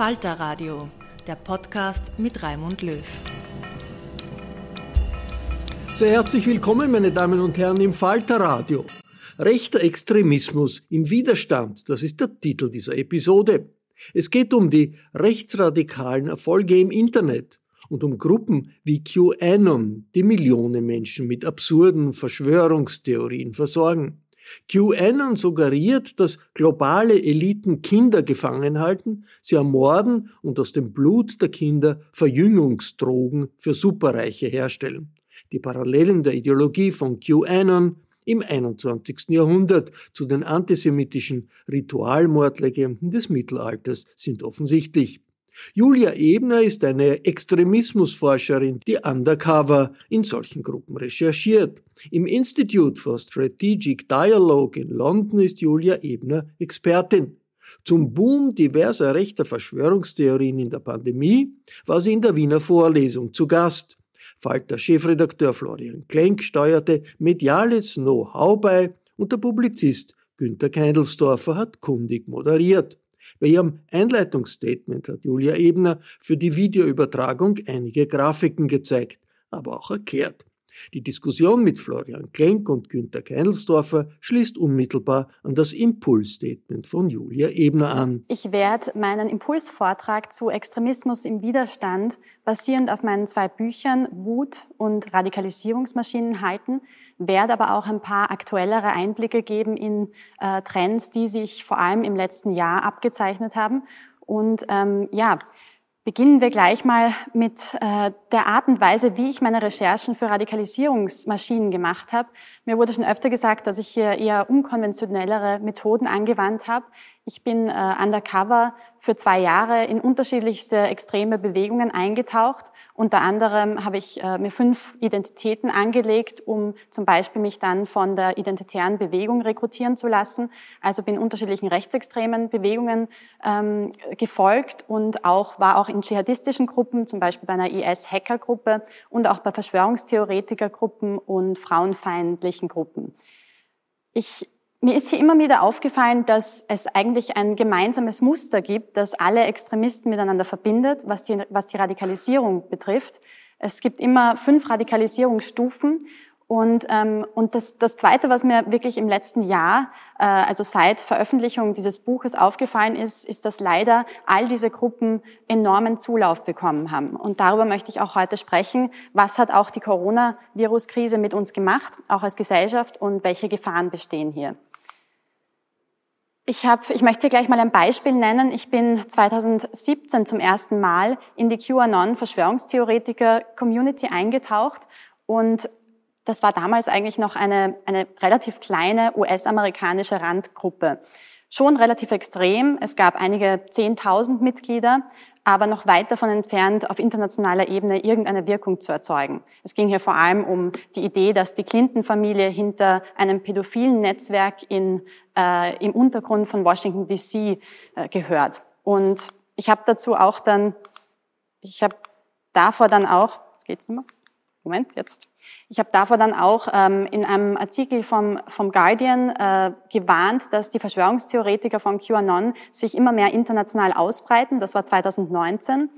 Falter Radio, der Podcast mit Raimund Löw. Sehr herzlich willkommen, meine Damen und Herren, im Falter Radio. Rechter Extremismus im Widerstand, das ist der Titel dieser Episode. Es geht um die rechtsradikalen Erfolge im Internet und um Gruppen wie QAnon, die Millionen Menschen mit absurden Verschwörungstheorien versorgen. QAnon suggeriert, dass globale Eliten Kinder gefangen halten, sie ermorden und aus dem Blut der Kinder Verjüngungsdrogen für Superreiche herstellen. Die Parallelen der Ideologie von QAnon im 21. Jahrhundert zu den antisemitischen Ritualmordlegenden des Mittelalters sind offensichtlich. Julia Ebner ist eine Extremismusforscherin, die undercover in solchen Gruppen recherchiert. Im Institute for Strategic Dialogue in London ist Julia Ebner Expertin. Zum Boom diverser rechter Verschwörungstheorien in der Pandemie war sie in der Wiener Vorlesung zu Gast. Falter Chefredakteur Florian Klenk steuerte mediales Know-how bei und der Publizist Günter Keindelsdorfer hat kundig moderiert. Bei ihrem Einleitungsstatement hat Julia Ebner für die Videoübertragung einige Grafiken gezeigt, aber auch erklärt. Die Diskussion mit Florian Klenk und Günter Keindelsdorfer schließt unmittelbar an das Impulsstatement von Julia Ebner an. Ich werde meinen Impulsvortrag zu Extremismus im Widerstand basierend auf meinen zwei Büchern Wut und Radikalisierungsmaschinen halten, werde aber auch ein paar aktuellere Einblicke geben in äh, Trends, die sich vor allem im letzten Jahr abgezeichnet haben. Und ähm, ja, Beginnen wir gleich mal mit äh, der Art und Weise, wie ich meine Recherchen für Radikalisierungsmaschinen gemacht habe. Mir wurde schon öfter gesagt, dass ich hier eher unkonventionellere Methoden angewandt habe. Ich bin äh, undercover für zwei Jahre in unterschiedlichste extreme Bewegungen eingetaucht unter anderem habe ich äh, mir fünf Identitäten angelegt, um zum Beispiel mich dann von der identitären Bewegung rekrutieren zu lassen. Also bin unterschiedlichen rechtsextremen Bewegungen ähm, gefolgt und auch war auch in dschihadistischen Gruppen, zum Beispiel bei einer IS-Hackergruppe und auch bei Verschwörungstheoretikergruppen und frauenfeindlichen Gruppen. Ich mir ist hier immer wieder aufgefallen, dass es eigentlich ein gemeinsames Muster gibt, das alle Extremisten miteinander verbindet, was die, was die Radikalisierung betrifft. Es gibt immer fünf Radikalisierungsstufen Und, ähm, und das, das Zweite, was mir wirklich im letzten Jahr, äh, also seit Veröffentlichung dieses Buches aufgefallen ist, ist, dass leider all diese Gruppen enormen Zulauf bekommen haben. Und darüber möchte ich auch heute sprechen. Was hat auch die Coronavirus-Krise mit uns gemacht, auch als Gesellschaft, und welche Gefahren bestehen hier? Ich, hab, ich möchte gleich mal ein Beispiel nennen. Ich bin 2017 zum ersten Mal in die QAnon-Verschwörungstheoretiker-Community eingetaucht und das war damals eigentlich noch eine, eine relativ kleine US-amerikanische Randgruppe. Schon relativ extrem. Es gab einige 10.000 Mitglieder, aber noch weit davon entfernt, auf internationaler Ebene irgendeine Wirkung zu erzeugen. Es ging hier vor allem um die Idee, dass die Clinton-Familie hinter einem pädophilen Netzwerk in, äh, im Untergrund von Washington DC äh, gehört. Und ich habe dazu auch dann, ich habe davor dann auch, jetzt geht's mehr, Moment, jetzt. Ich habe davor dann auch ähm, in einem Artikel vom, vom Guardian äh, gewarnt, dass die Verschwörungstheoretiker von QAnon sich immer mehr international ausbreiten. Das war 2019.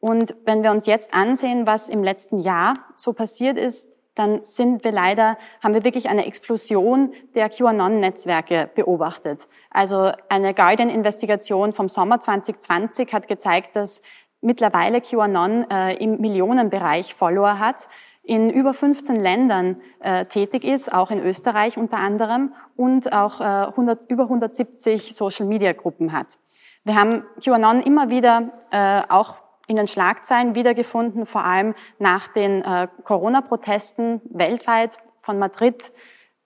Und wenn wir uns jetzt ansehen, was im letzten Jahr so passiert ist, dann sind wir leider, haben wir wirklich eine Explosion der QAnon-Netzwerke beobachtet. Also eine Guardian-Investigation vom Sommer 2020 hat gezeigt, dass mittlerweile QAnon äh, im Millionenbereich Follower hat in über 15 Ländern äh, tätig ist, auch in Österreich unter anderem, und auch äh, 100, über 170 Social-Media-Gruppen hat. Wir haben QAnon immer wieder äh, auch in den Schlagzeilen wiedergefunden, vor allem nach den äh, Corona-Protesten weltweit von Madrid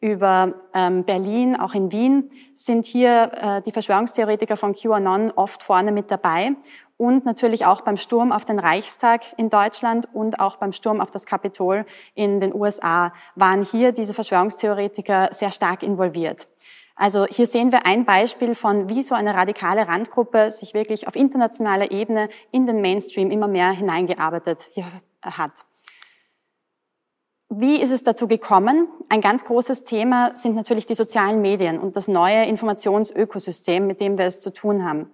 über ähm, Berlin, auch in Wien, sind hier äh, die Verschwörungstheoretiker von QAnon oft vorne mit dabei und natürlich auch beim Sturm auf den Reichstag in Deutschland und auch beim Sturm auf das Kapitol in den USA waren hier diese Verschwörungstheoretiker sehr stark involviert. Also hier sehen wir ein Beispiel von, wie so eine radikale Randgruppe sich wirklich auf internationaler Ebene in den Mainstream immer mehr hineingearbeitet hat. Wie ist es dazu gekommen? Ein ganz großes Thema sind natürlich die sozialen Medien und das neue Informationsökosystem, mit dem wir es zu tun haben.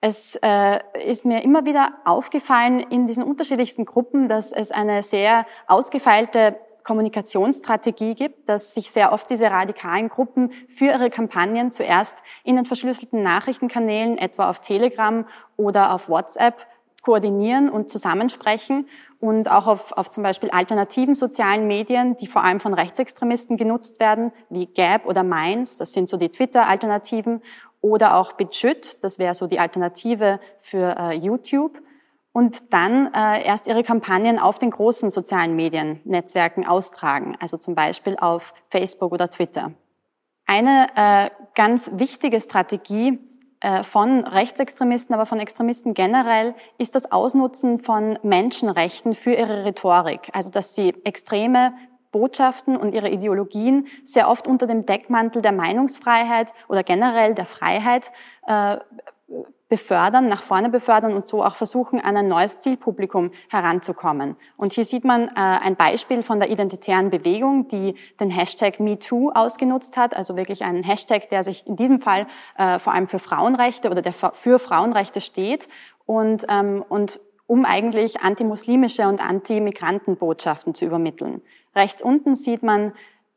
Es äh, ist mir immer wieder aufgefallen in diesen unterschiedlichsten Gruppen, dass es eine sehr ausgefeilte Kommunikationsstrategie gibt, dass sich sehr oft diese radikalen Gruppen für ihre Kampagnen zuerst in den verschlüsselten Nachrichtenkanälen, etwa auf Telegram oder auf WhatsApp, koordinieren und zusammensprechen und auch auf, auf zum Beispiel alternativen sozialen Medien, die vor allem von Rechtsextremisten genutzt werden, wie Gap oder Minds, das sind so die Twitter-Alternativen, oder auch BitChute, das wäre so die Alternative für äh, YouTube. Und dann äh, erst ihre Kampagnen auf den großen sozialen Mediennetzwerken austragen, also zum Beispiel auf Facebook oder Twitter. Eine äh, ganz wichtige Strategie äh, von Rechtsextremisten, aber von Extremisten generell, ist das Ausnutzen von Menschenrechten für ihre Rhetorik. Also dass sie extreme Botschaften und ihre Ideologien sehr oft unter dem Deckmantel der Meinungsfreiheit oder generell der Freiheit äh, befördern, nach vorne befördern und so auch versuchen, an ein neues Zielpublikum heranzukommen. Und hier sieht man äh, ein Beispiel von der identitären Bewegung, die den Hashtag MeToo ausgenutzt hat, also wirklich einen Hashtag, der sich in diesem Fall äh, vor allem für Frauenrechte oder der für Frauenrechte steht und, ähm, und um eigentlich antimuslimische und anti-Migranten-Botschaften zu übermitteln. Rechts unten sieht man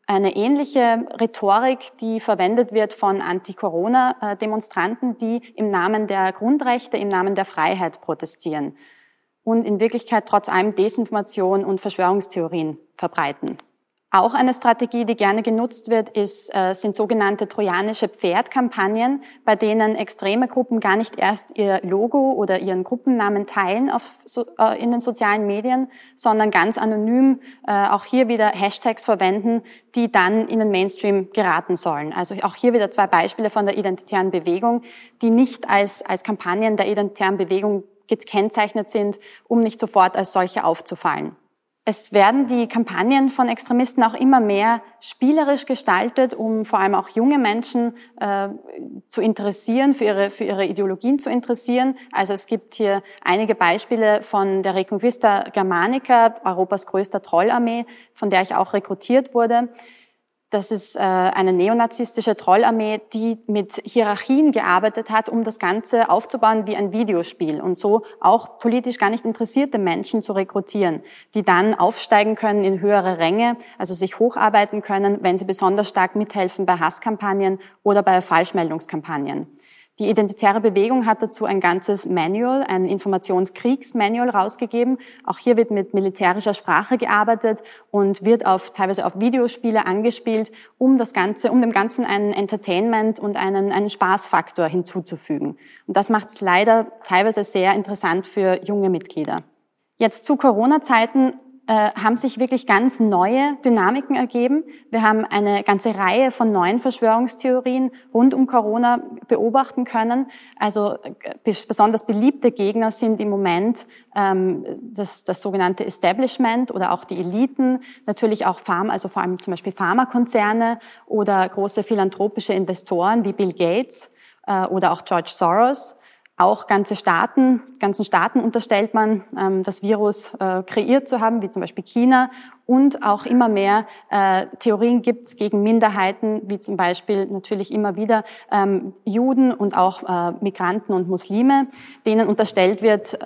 eine ähnliche Rhetorik, die verwendet wird von Anti-Corona-Demonstranten, die im Namen der Grundrechte, im Namen der Freiheit protestieren und in Wirklichkeit trotz allem Desinformation und Verschwörungstheorien verbreiten. Auch eine Strategie, die gerne genutzt wird, ist, äh, sind sogenannte trojanische Pferdkampagnen, bei denen extreme Gruppen gar nicht erst ihr Logo oder ihren Gruppennamen teilen auf, äh, in den sozialen Medien, sondern ganz anonym äh, auch hier wieder Hashtags verwenden, die dann in den Mainstream geraten sollen. Also auch hier wieder zwei Beispiele von der identitären Bewegung, die nicht als, als Kampagnen der identitären Bewegung gekennzeichnet sind, um nicht sofort als solche aufzufallen. Es werden die Kampagnen von Extremisten auch immer mehr spielerisch gestaltet, um vor allem auch junge Menschen äh, zu interessieren, für ihre, für ihre Ideologien zu interessieren. Also es gibt hier einige Beispiele von der Reconquista Germanica, Europas größter Trollarmee, von der ich auch rekrutiert wurde. Das ist äh, eine neonazistische Trollarmee, die mit Hierarchien gearbeitet hat, um das Ganze aufzubauen wie ein Videospiel und so auch politisch gar nicht interessierte Menschen zu rekrutieren, die dann aufsteigen können in höhere Ränge, also sich hocharbeiten können, wenn sie besonders stark mithelfen bei Hasskampagnen oder bei Falschmeldungskampagnen. Die Identitäre Bewegung hat dazu ein ganzes Manual, ein Informationskriegsmanual rausgegeben. Auch hier wird mit militärischer Sprache gearbeitet und wird auf, teilweise auf Videospiele angespielt, um das Ganze, um dem Ganzen einen Entertainment und einen, einen Spaßfaktor hinzuzufügen. Und das macht es leider teilweise sehr interessant für junge Mitglieder. Jetzt zu Corona-Zeiten äh, haben sich wirklich ganz neue Dynamiken ergeben. Wir haben eine ganze Reihe von neuen Verschwörungstheorien rund um Corona beobachten können. Also äh, besonders beliebte Gegner sind im Moment ähm, das, das sogenannte Establishment oder auch die Eliten, natürlich auch Pharma, also vor allem zum Beispiel Pharmakonzerne oder große philanthropische Investoren wie Bill Gates äh, oder auch George Soros. Auch ganze Staaten, ganzen Staaten unterstellt man, ähm, das Virus äh, kreiert zu haben, wie zum Beispiel China. Und auch immer mehr äh, Theorien gibt es gegen Minderheiten, wie zum Beispiel natürlich immer wieder ähm, Juden und auch äh, Migranten und Muslime, denen unterstellt wird,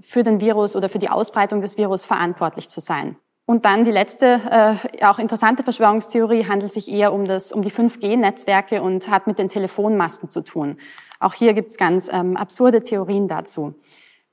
für den Virus oder für die Ausbreitung des Virus verantwortlich zu sein. Und dann die letzte, äh, auch interessante Verschwörungstheorie handelt sich eher um, das, um die 5G-Netzwerke und hat mit den Telefonmasten zu tun. Auch hier gibt es ganz ähm, absurde Theorien dazu.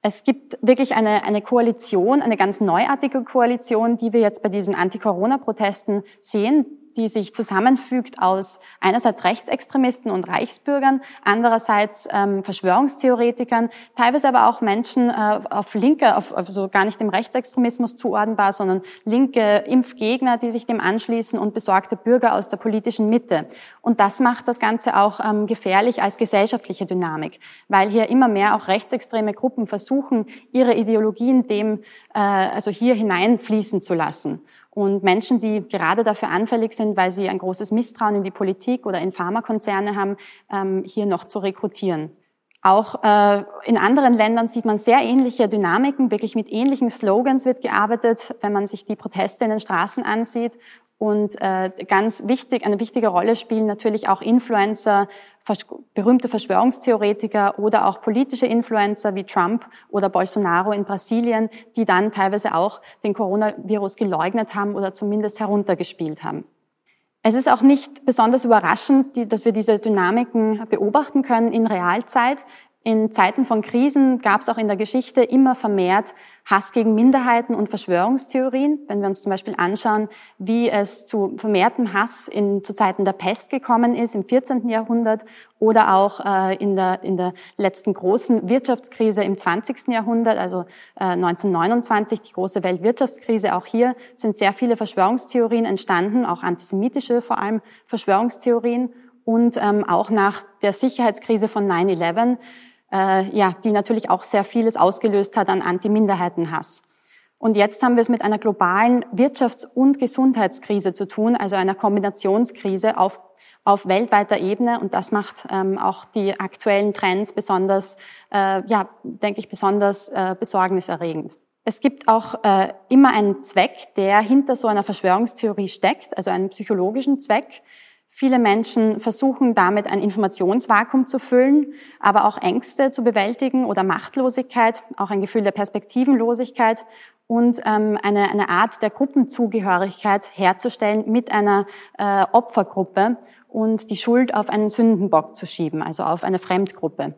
Es gibt wirklich eine, eine Koalition, eine ganz neuartige Koalition, die wir jetzt bei diesen Anti-Corona-Protesten sehen, die sich zusammenfügt aus einerseits Rechtsextremisten und Reichsbürgern, andererseits ähm, Verschwörungstheoretikern, teilweise aber auch Menschen äh, auf linke, auf, also gar nicht dem Rechtsextremismus zuordnenbar, sondern linke Impfgegner, die sich dem anschließen und besorgte Bürger aus der politischen Mitte. Und das macht das Ganze auch ähm, gefährlich als gesellschaftliche Dynamik, weil hier immer mehr auch rechtsextreme Gruppen versuchen, ihre Ideologien dem, äh, also hier hineinfließen zu lassen. Und Menschen, die gerade dafür anfällig sind, weil sie ein großes Misstrauen in die Politik oder in Pharmakonzerne haben, ähm, hier noch zu rekrutieren. Auch äh, in anderen Ländern sieht man sehr ähnliche Dynamiken, wirklich mit ähnlichen Slogans wird gearbeitet, wenn man sich die Proteste in den Straßen ansieht. Und äh, ganz wichtig, eine wichtige Rolle spielen natürlich auch Influencer, berühmte Verschwörungstheoretiker oder auch politische Influencer wie Trump oder Bolsonaro in Brasilien, die dann teilweise auch den Coronavirus geleugnet haben oder zumindest heruntergespielt haben. Es ist auch nicht besonders überraschend, dass wir diese Dynamiken beobachten können in Realzeit. In Zeiten von Krisen gab es auch in der Geschichte immer vermehrt Hass gegen Minderheiten und Verschwörungstheorien. Wenn wir uns zum Beispiel anschauen, wie es zu vermehrtem Hass in, zu Zeiten der Pest gekommen ist im 14. Jahrhundert oder auch äh, in, der, in der letzten großen Wirtschaftskrise im 20. Jahrhundert, also äh, 1929, die große Weltwirtschaftskrise. Auch hier sind sehr viele Verschwörungstheorien entstanden, auch antisemitische vor allem Verschwörungstheorien. Und ähm, auch nach der Sicherheitskrise von 9-11 äh, ja, die natürlich auch sehr vieles ausgelöst hat an Anti-Minderheitenhass. Und jetzt haben wir es mit einer globalen Wirtschafts- und Gesundheitskrise zu tun, also einer Kombinationskrise auf, auf weltweiter Ebene. Und das macht ähm, auch die aktuellen Trends besonders, äh, ja, denke ich, besonders äh, besorgniserregend. Es gibt auch äh, immer einen Zweck, der hinter so einer Verschwörungstheorie steckt, also einen psychologischen Zweck. Viele Menschen versuchen damit ein Informationsvakuum zu füllen, aber auch Ängste zu bewältigen oder Machtlosigkeit, auch ein Gefühl der Perspektivenlosigkeit und ähm, eine, eine Art der Gruppenzugehörigkeit herzustellen mit einer äh, Opfergruppe und die Schuld auf einen Sündenbock zu schieben, also auf eine Fremdgruppe.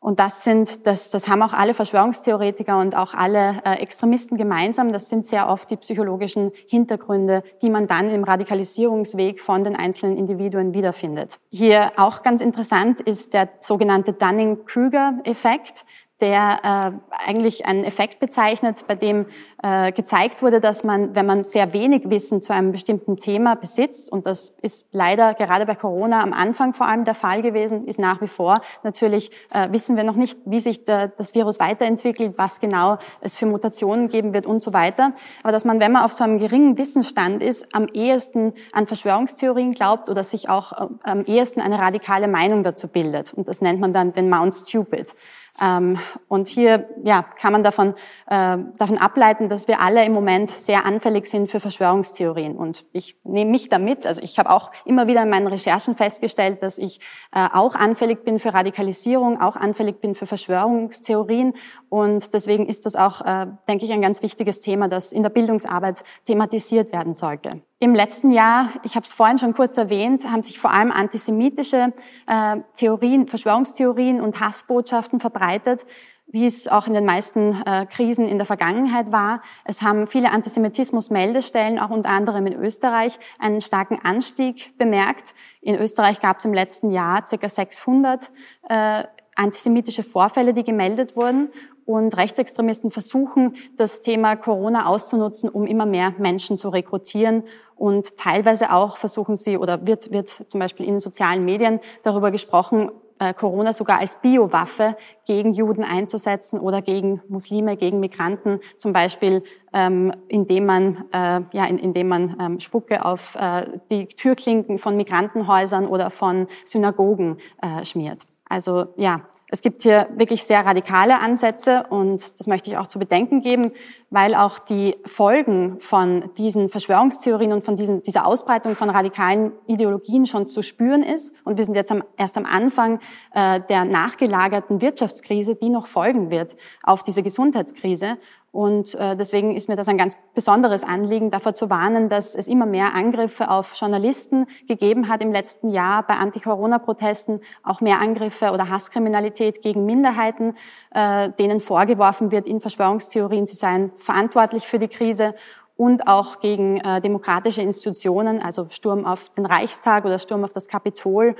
Und das sind, das, das haben auch alle Verschwörungstheoretiker und auch alle äh, Extremisten gemeinsam. Das sind sehr oft die psychologischen Hintergründe, die man dann im Radikalisierungsweg von den einzelnen Individuen wiederfindet. Hier auch ganz interessant ist der sogenannte Dunning-Kruger-Effekt der äh, eigentlich einen Effekt bezeichnet, bei dem äh, gezeigt wurde, dass man, wenn man sehr wenig Wissen zu einem bestimmten Thema besitzt, und das ist leider gerade bei Corona am Anfang vor allem der Fall gewesen, ist nach wie vor. Natürlich äh, wissen wir noch nicht, wie sich der, das Virus weiterentwickelt, was genau es für Mutationen geben wird und so weiter. Aber dass man, wenn man auf so einem geringen Wissensstand ist, am ehesten an Verschwörungstheorien glaubt oder sich auch äh, am ehesten eine radikale Meinung dazu bildet. Und das nennt man dann den Mount Stupid. Ähm, und hier ja, kann man davon, äh, davon ableiten, dass wir alle im Moment sehr anfällig sind für Verschwörungstheorien. Und ich nehme mich damit, also ich habe auch immer wieder in meinen Recherchen festgestellt, dass ich äh, auch anfällig bin für Radikalisierung, auch anfällig bin für Verschwörungstheorien. Und deswegen ist das auch, äh, denke ich, ein ganz wichtiges Thema, das in der Bildungsarbeit thematisiert werden sollte. Im letzten Jahr, ich habe es vorhin schon kurz erwähnt, haben sich vor allem antisemitische äh, Theorien, Verschwörungstheorien und Hassbotschaften verbreitet, wie es auch in den meisten äh, Krisen in der Vergangenheit war. Es haben viele Antisemitismus-Meldestellen, auch unter anderem in Österreich, einen starken Anstieg bemerkt. In Österreich gab es im letzten Jahr ca. 600 äh, antisemitische Vorfälle, die gemeldet wurden. Und Rechtsextremisten versuchen, das Thema Corona auszunutzen, um immer mehr Menschen zu rekrutieren. Und teilweise auch versuchen sie, oder wird, wird zum Beispiel in sozialen Medien darüber gesprochen, äh, Corona sogar als Biowaffe gegen Juden einzusetzen oder gegen Muslime, gegen Migranten, zum Beispiel ähm, indem man, äh, ja, in, indem man ähm, Spucke auf äh, die Türklinken von Migrantenhäusern oder von Synagogen äh, schmiert. Also ja, es gibt hier wirklich sehr radikale Ansätze und das möchte ich auch zu bedenken geben, weil auch die Folgen von diesen Verschwörungstheorien und von diesen, dieser Ausbreitung von radikalen Ideologien schon zu spüren ist. Und wir sind jetzt am, erst am Anfang äh, der nachgelagerten Wirtschaftskrise, die noch folgen wird auf diese Gesundheitskrise. Und äh, deswegen ist mir das ein ganz besonderes Anliegen, davor zu warnen, dass es immer mehr Angriffe auf Journalisten gegeben hat im letzten Jahr bei Anti-Corona-Protesten, auch mehr Angriffe oder Hasskriminalität gegen Minderheiten, äh, denen vorgeworfen wird in Verschwörungstheorien, sie seien verantwortlich für die Krise und auch gegen äh, demokratische Institutionen, also Sturm auf den Reichstag oder Sturm auf das Kapitol,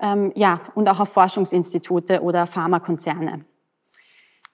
ähm, ja, und auch auf Forschungsinstitute oder Pharmakonzerne.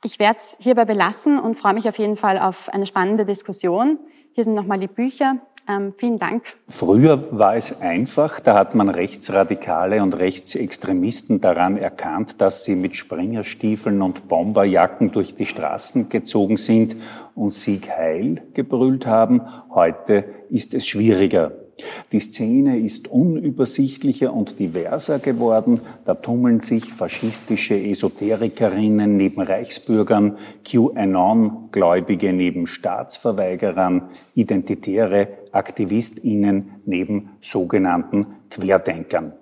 Ich werde es hierbei belassen und freue mich auf jeden Fall auf eine spannende Diskussion. Hier sind nochmal die Bücher. Ähm, vielen Dank. Früher war es einfach, da hat man Rechtsradikale und Rechtsextremisten daran erkannt, dass sie mit Springerstiefeln und Bomberjacken durch die Straßen gezogen sind und Sieg Heil gebrüllt haben. Heute ist es schwieriger. Die Szene ist unübersichtlicher und diverser geworden. Da tummeln sich faschistische Esoterikerinnen neben Reichsbürgern, QAnon-Gläubige neben Staatsverweigerern, identitäre AktivistInnen neben sogenannten Querdenkern.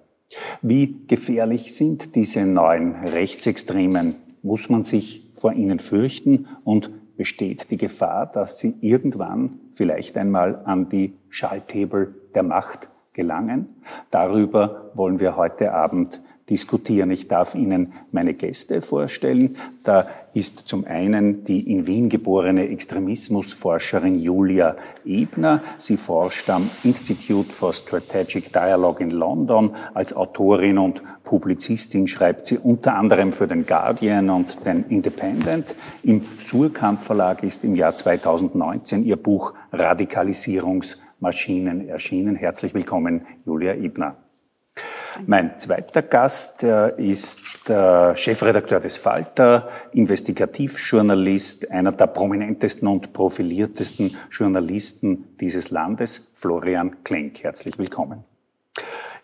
Wie gefährlich sind diese neuen Rechtsextremen? Muss man sich vor ihnen fürchten und besteht die Gefahr, dass sie irgendwann vielleicht einmal an die Schalthebel der Macht gelangen. Darüber wollen wir heute Abend diskutieren. Ich darf Ihnen meine Gäste vorstellen. Da ist zum einen die in Wien geborene Extremismusforscherin Julia Ebner. Sie forscht am Institute for Strategic Dialogue in London. Als Autorin und Publizistin schreibt sie unter anderem für den Guardian und den Independent. Im Surkamp Verlag ist im Jahr 2019 ihr Buch Radikalisierungsmaschinen erschienen. Herzlich willkommen, Julia Ebner. Mein zweiter Gast ist der Chefredakteur des Falter, Investigativjournalist, einer der prominentesten und profiliertesten Journalisten dieses Landes, Florian Klenk. Herzlich willkommen.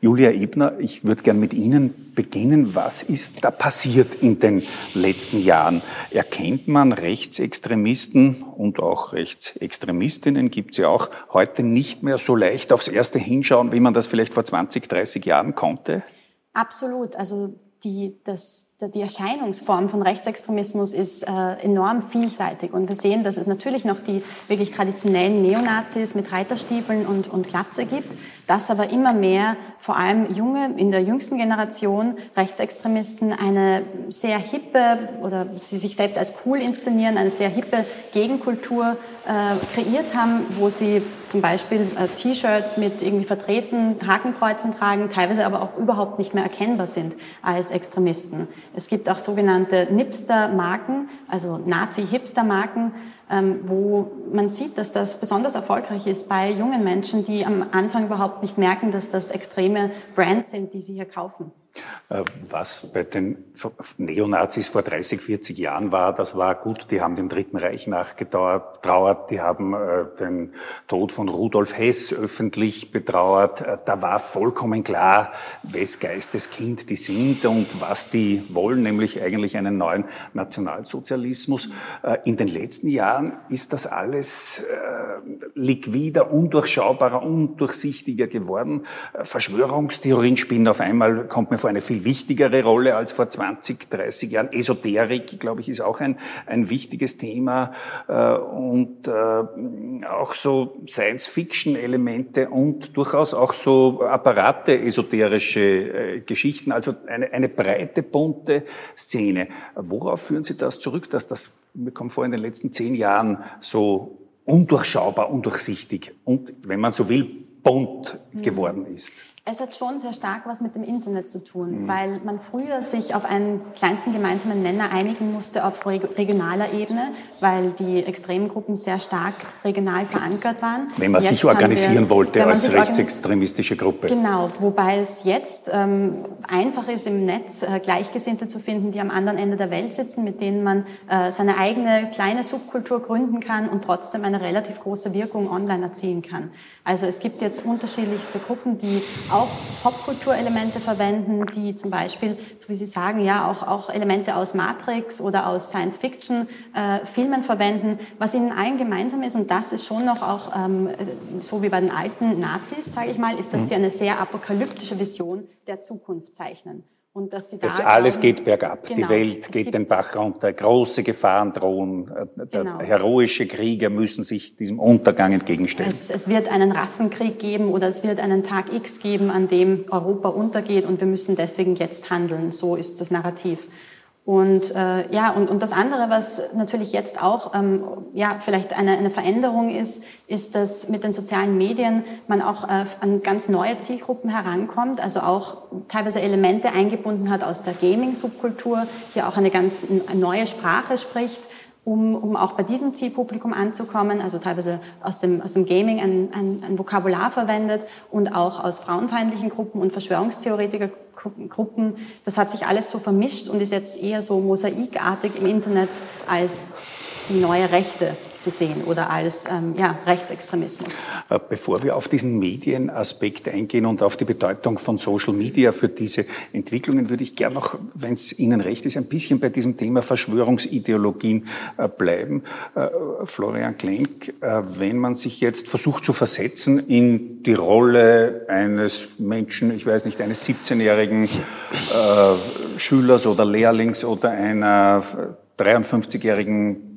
Julia Ebner, ich würde gern mit Ihnen beginnen. Was ist da passiert in den letzten Jahren? Erkennt man Rechtsextremisten und auch Rechtsextremistinnen gibt es ja auch heute nicht mehr so leicht aufs erste hinschauen, wie man das vielleicht vor 20, 30 Jahren konnte? Absolut. Also die, das, die Erscheinungsform von Rechtsextremismus ist äh, enorm vielseitig. Und wir sehen, dass es natürlich noch die wirklich traditionellen Neonazis mit Reiterstiefeln und, und Glatze gibt, dass aber immer mehr, vor allem junge, in der jüngsten Generation, Rechtsextremisten eine sehr hippe oder sie sich selbst als cool inszenieren, eine sehr hippe Gegenkultur äh, kreiert haben, wo sie zum Beispiel äh, T-Shirts mit irgendwie verdrehten Hakenkreuzen tragen, teilweise aber auch überhaupt nicht mehr erkennbar sind als Extremisten. Es gibt auch sogenannte Nipster-Marken, also Nazi-Hipster-Marken, wo man sieht, dass das besonders erfolgreich ist bei jungen Menschen, die am Anfang überhaupt nicht merken, dass das extreme Brands sind, die sie hier kaufen. Äh, was bei den Neonazis vor 30, 40 Jahren war, das war gut. Die haben dem Dritten Reich nachgetrauert, die haben äh, den Tod von Rudolf Hess öffentlich betrauert. Äh, da war vollkommen klar, wes Geistes Kind die sind und was die wollen, nämlich eigentlich einen neuen Nationalsozialismus. In den letzten Jahren ist das alles liquider, undurchschaubarer, undurchsichtiger geworden. Verschwörungstheorien spielen auf einmal, kommt mir vor, eine viel wichtigere Rolle als vor 20, 30 Jahren. Esoterik, glaube ich, ist auch ein, ein wichtiges Thema äh, und äh, auch so Science-Fiction-Elemente und durchaus auch so Apparate, esoterische äh, Geschichten, also eine, eine breite, bunte Szene. Worauf führen Sie das zurück, dass das, wir kommen vor, in den letzten zehn Jahren so undurchschaubar, undurchsichtig und, wenn man so will, bunt geworden ist? Es hat schon sehr stark was mit dem Internet zu tun, mhm. weil man früher sich auf einen kleinsten gemeinsamen Nenner einigen musste auf regionaler Ebene, weil die Extremgruppen sehr stark regional verankert waren. Wenn man jetzt sich organisieren wir, wollte als rechtsextremistische Gruppe. Genau, wobei es jetzt ähm, einfach ist, im Netz äh, Gleichgesinnte zu finden, die am anderen Ende der Welt sitzen, mit denen man äh, seine eigene kleine Subkultur gründen kann und trotzdem eine relativ große Wirkung online erzielen kann. Also es gibt jetzt unterschiedlichste Gruppen, die auch Popkulturelemente verwenden, die zum Beispiel, so wie Sie sagen, ja auch, auch Elemente aus Matrix oder aus Science-Fiction-Filmen äh, verwenden, was ihnen allen gemeinsam ist, und das ist schon noch auch ähm, so wie bei den alten Nazis, sage ich mal, ist, dass mhm. sie eine sehr apokalyptische Vision der Zukunft zeichnen. Und dass sie da das alles geht bergab. Genau, die Welt geht den Bach runter. Große Gefahren drohen. Äh, genau. Heroische Krieger müssen sich diesem Untergang entgegenstellen. Es, es, wird einen Rassenkrieg geben oder es wird einen Tag X geben, an dem Europa untergeht und wir müssen deswegen jetzt handeln. So ist das Narrativ. Und äh, ja, und, und das andere, was natürlich jetzt auch ähm, ja vielleicht eine, eine Veränderung ist, ist, dass mit den sozialen Medien man auch äh, an ganz neue Zielgruppen herankommt, also auch teilweise Elemente eingebunden hat aus der Gaming-Subkultur, hier auch eine ganz neue Sprache spricht um, um auch bei diesem Zielpublikum anzukommen, also teilweise aus dem, aus dem Gaming ein, ein, ein Vokabular verwendet und auch aus frauenfeindlichen Gruppen und Verschwörungstheoretikergruppen. Das hat sich alles so vermischt und ist jetzt eher so mosaikartig im Internet als die neue Rechte zu sehen oder als ähm, ja, Rechtsextremismus. Äh, bevor wir auf diesen Medienaspekt eingehen und auf die Bedeutung von Social Media für diese Entwicklungen, würde ich gerne noch, wenn es Ihnen recht ist, ein bisschen bei diesem Thema Verschwörungsideologien äh, bleiben. Äh, Florian Klenk, äh, wenn man sich jetzt versucht zu versetzen in die Rolle eines Menschen, ich weiß nicht, eines 17-jährigen äh, Schülers oder Lehrlings oder einer 53-jährigen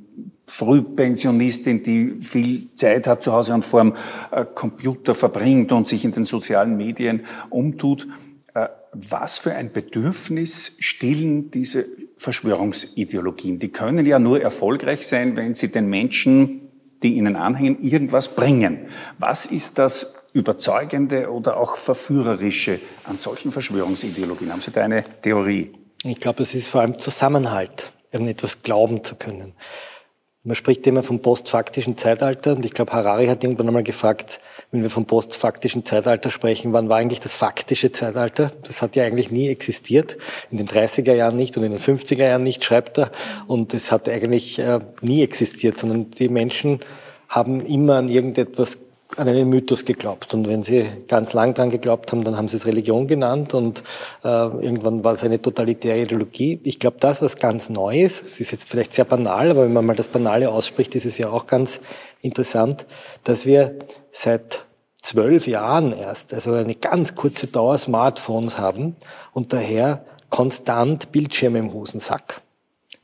Frühpensionistin, die viel Zeit hat zu Hause und vor dem äh, Computer verbringt und sich in den sozialen Medien umtut. Äh, was für ein Bedürfnis stillen diese Verschwörungsideologien? Die können ja nur erfolgreich sein, wenn sie den Menschen, die ihnen anhängen, irgendwas bringen. Was ist das Überzeugende oder auch Verführerische an solchen Verschwörungsideologien? Haben Sie da eine Theorie? Ich glaube, es ist vor allem Zusammenhalt, irgendetwas glauben zu können. Man spricht immer vom postfaktischen Zeitalter und ich glaube, Harari hat irgendwann einmal gefragt, wenn wir vom postfaktischen Zeitalter sprechen, wann war eigentlich das faktische Zeitalter? Das hat ja eigentlich nie existiert, in den 30er Jahren nicht und in den 50er Jahren nicht, schreibt er. Und es hat eigentlich äh, nie existiert, sondern die Menschen haben immer an irgendetwas an einen Mythos geglaubt. Und wenn sie ganz lang dran geglaubt haben, dann haben sie es Religion genannt und äh, irgendwann war es eine totalitäre Ideologie. Ich glaube, das, was ganz neu ist, es ist jetzt vielleicht sehr banal, aber wenn man mal das Banale ausspricht, ist es ja auch ganz interessant, dass wir seit zwölf Jahren erst, also eine ganz kurze Dauer Smartphones haben und daher konstant Bildschirme im Hosensack.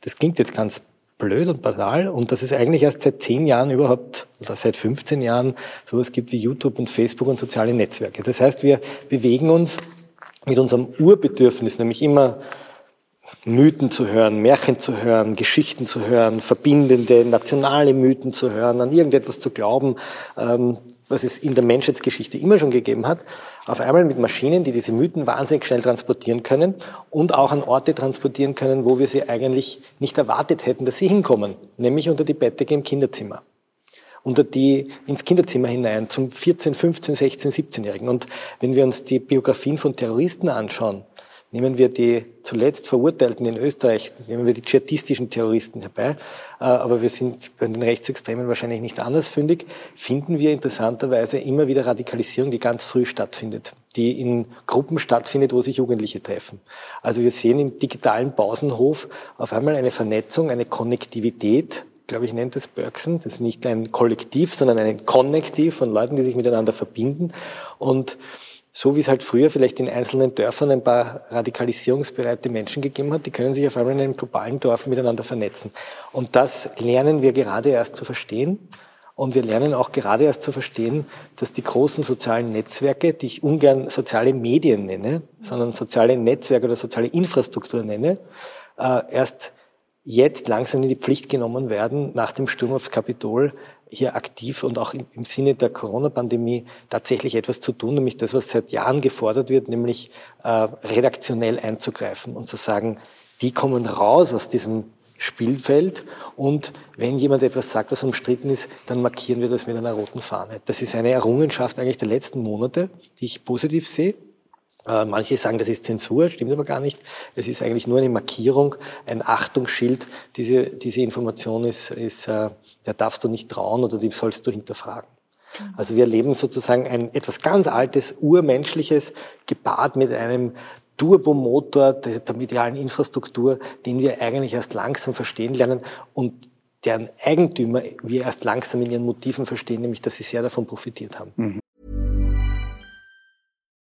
Das klingt jetzt ganz blöd und banal und dass es eigentlich erst seit zehn Jahren überhaupt oder seit 15 Jahren sowas gibt wie YouTube und Facebook und soziale Netzwerke. Das heißt, wir bewegen uns mit unserem Urbedürfnis, nämlich immer Mythen zu hören, Märchen zu hören, Geschichten zu hören, verbindende nationale Mythen zu hören, an irgendetwas zu glauben, ähm, was es in der Menschheitsgeschichte immer schon gegeben hat, auf einmal mit Maschinen, die diese Mythen wahnsinnig schnell transportieren können und auch an Orte transportieren können, wo wir sie eigentlich nicht erwartet hätten, dass sie hinkommen, nämlich unter die Bettdecke im Kinderzimmer unter die ins Kinderzimmer hinein zum 14, 15, 16, 17-Jährigen. Und wenn wir uns die Biografien von Terroristen anschauen, Nehmen wir die zuletzt Verurteilten in Österreich, nehmen wir die dschihadistischen Terroristen herbei, äh, aber wir sind bei den Rechtsextremen wahrscheinlich nicht anders fündig, finden wir interessanterweise immer wieder Radikalisierung, die ganz früh stattfindet, die in Gruppen stattfindet, wo sich Jugendliche treffen. Also wir sehen im digitalen Pausenhof auf einmal eine Vernetzung, eine Konnektivität, glaube ich, nennt es Bergson. Das ist nicht ein Kollektiv, sondern ein Konnektiv von Leuten, die sich miteinander verbinden. Und so wie es halt früher vielleicht in einzelnen Dörfern ein paar radikalisierungsbereite Menschen gegeben hat, die können sich auf einmal in einem globalen Dorf miteinander vernetzen. Und das lernen wir gerade erst zu verstehen. Und wir lernen auch gerade erst zu verstehen, dass die großen sozialen Netzwerke, die ich ungern soziale Medien nenne, sondern soziale Netzwerke oder soziale Infrastruktur nenne, äh, erst jetzt langsam in die Pflicht genommen werden, nach dem Sturm aufs Kapitol hier aktiv und auch im, Sinne der Corona-Pandemie tatsächlich etwas zu tun, nämlich das, was seit Jahren gefordert wird, nämlich äh, redaktionell einzugreifen und zu sagen, die kommen raus aus diesem Spielfeld und wenn jemand etwas sagt, was umstritten ist, dann markieren wir das mit einer roten Fahne. Das ist eine Errungenschaft eigentlich der letzten Monate, die ich positiv sehe. Äh, manche sagen, das ist Zensur, stimmt aber gar nicht. Es ist eigentlich nur eine Markierung, ein Achtungsschild. Diese, diese Information ist, ist äh, der darfst du nicht trauen oder die sollst du hinterfragen. Also wir erleben sozusagen ein etwas ganz altes, urmenschliches, gepaart mit einem Turbomotor der, der medialen Infrastruktur, den wir eigentlich erst langsam verstehen lernen und deren Eigentümer wir erst langsam in ihren Motiven verstehen, nämlich dass sie sehr davon profitiert haben. Mhm.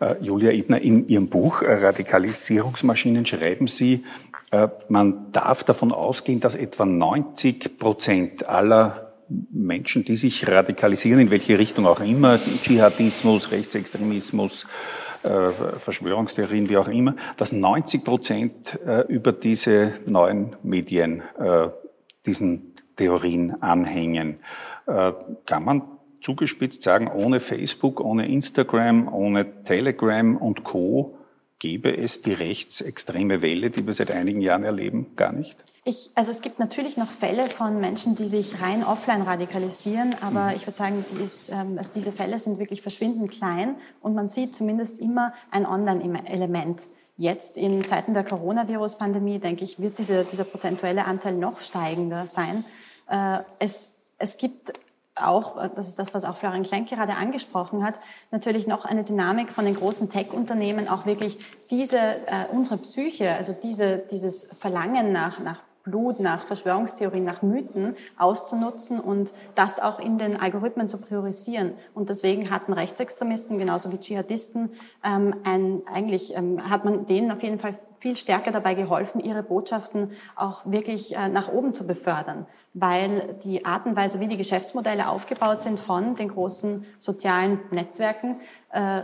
Uh, Julia Ebner, in Ihrem Buch uh, Radikalisierungsmaschinen schreiben Sie, uh, man darf davon ausgehen, dass etwa 90 Prozent aller Menschen, die sich radikalisieren, in welche Richtung auch immer, Dschihadismus, Rechtsextremismus, äh, Verschwörungstheorien, wie auch immer, dass 90 Prozent äh, über diese neuen Medien äh, diesen Theorien anhängen. Kann man zugespitzt sagen, ohne Facebook, ohne Instagram, ohne Telegram und Co. gäbe es die rechtsextreme Welle, die wir seit einigen Jahren erleben, gar nicht? Ich, also es gibt natürlich noch Fälle von Menschen, die sich rein offline radikalisieren, aber mhm. ich würde sagen, die ist, ähm, also diese Fälle sind wirklich verschwindend klein und man sieht zumindest immer ein Online-Element. Jetzt in Zeiten der Coronavirus-Pandemie, denke ich, wird diese, dieser prozentuelle Anteil noch steigender sein. Äh, es, es gibt auch, das ist das, was auch Florian Klenk gerade angesprochen hat, natürlich noch eine Dynamik von den großen Tech-Unternehmen, auch wirklich diese, äh, unsere Psyche, also diese, dieses Verlangen nach, nach Blut, nach Verschwörungstheorien, nach Mythen auszunutzen und das auch in den Algorithmen zu priorisieren. Und deswegen hatten Rechtsextremisten genauso wie Dschihadisten ähm, ein, eigentlich ähm, hat man denen auf jeden Fall viel stärker dabei geholfen, ihre Botschaften auch wirklich äh, nach oben zu befördern, weil die Art und Weise, wie die Geschäftsmodelle aufgebaut sind von den großen sozialen Netzwerken, äh,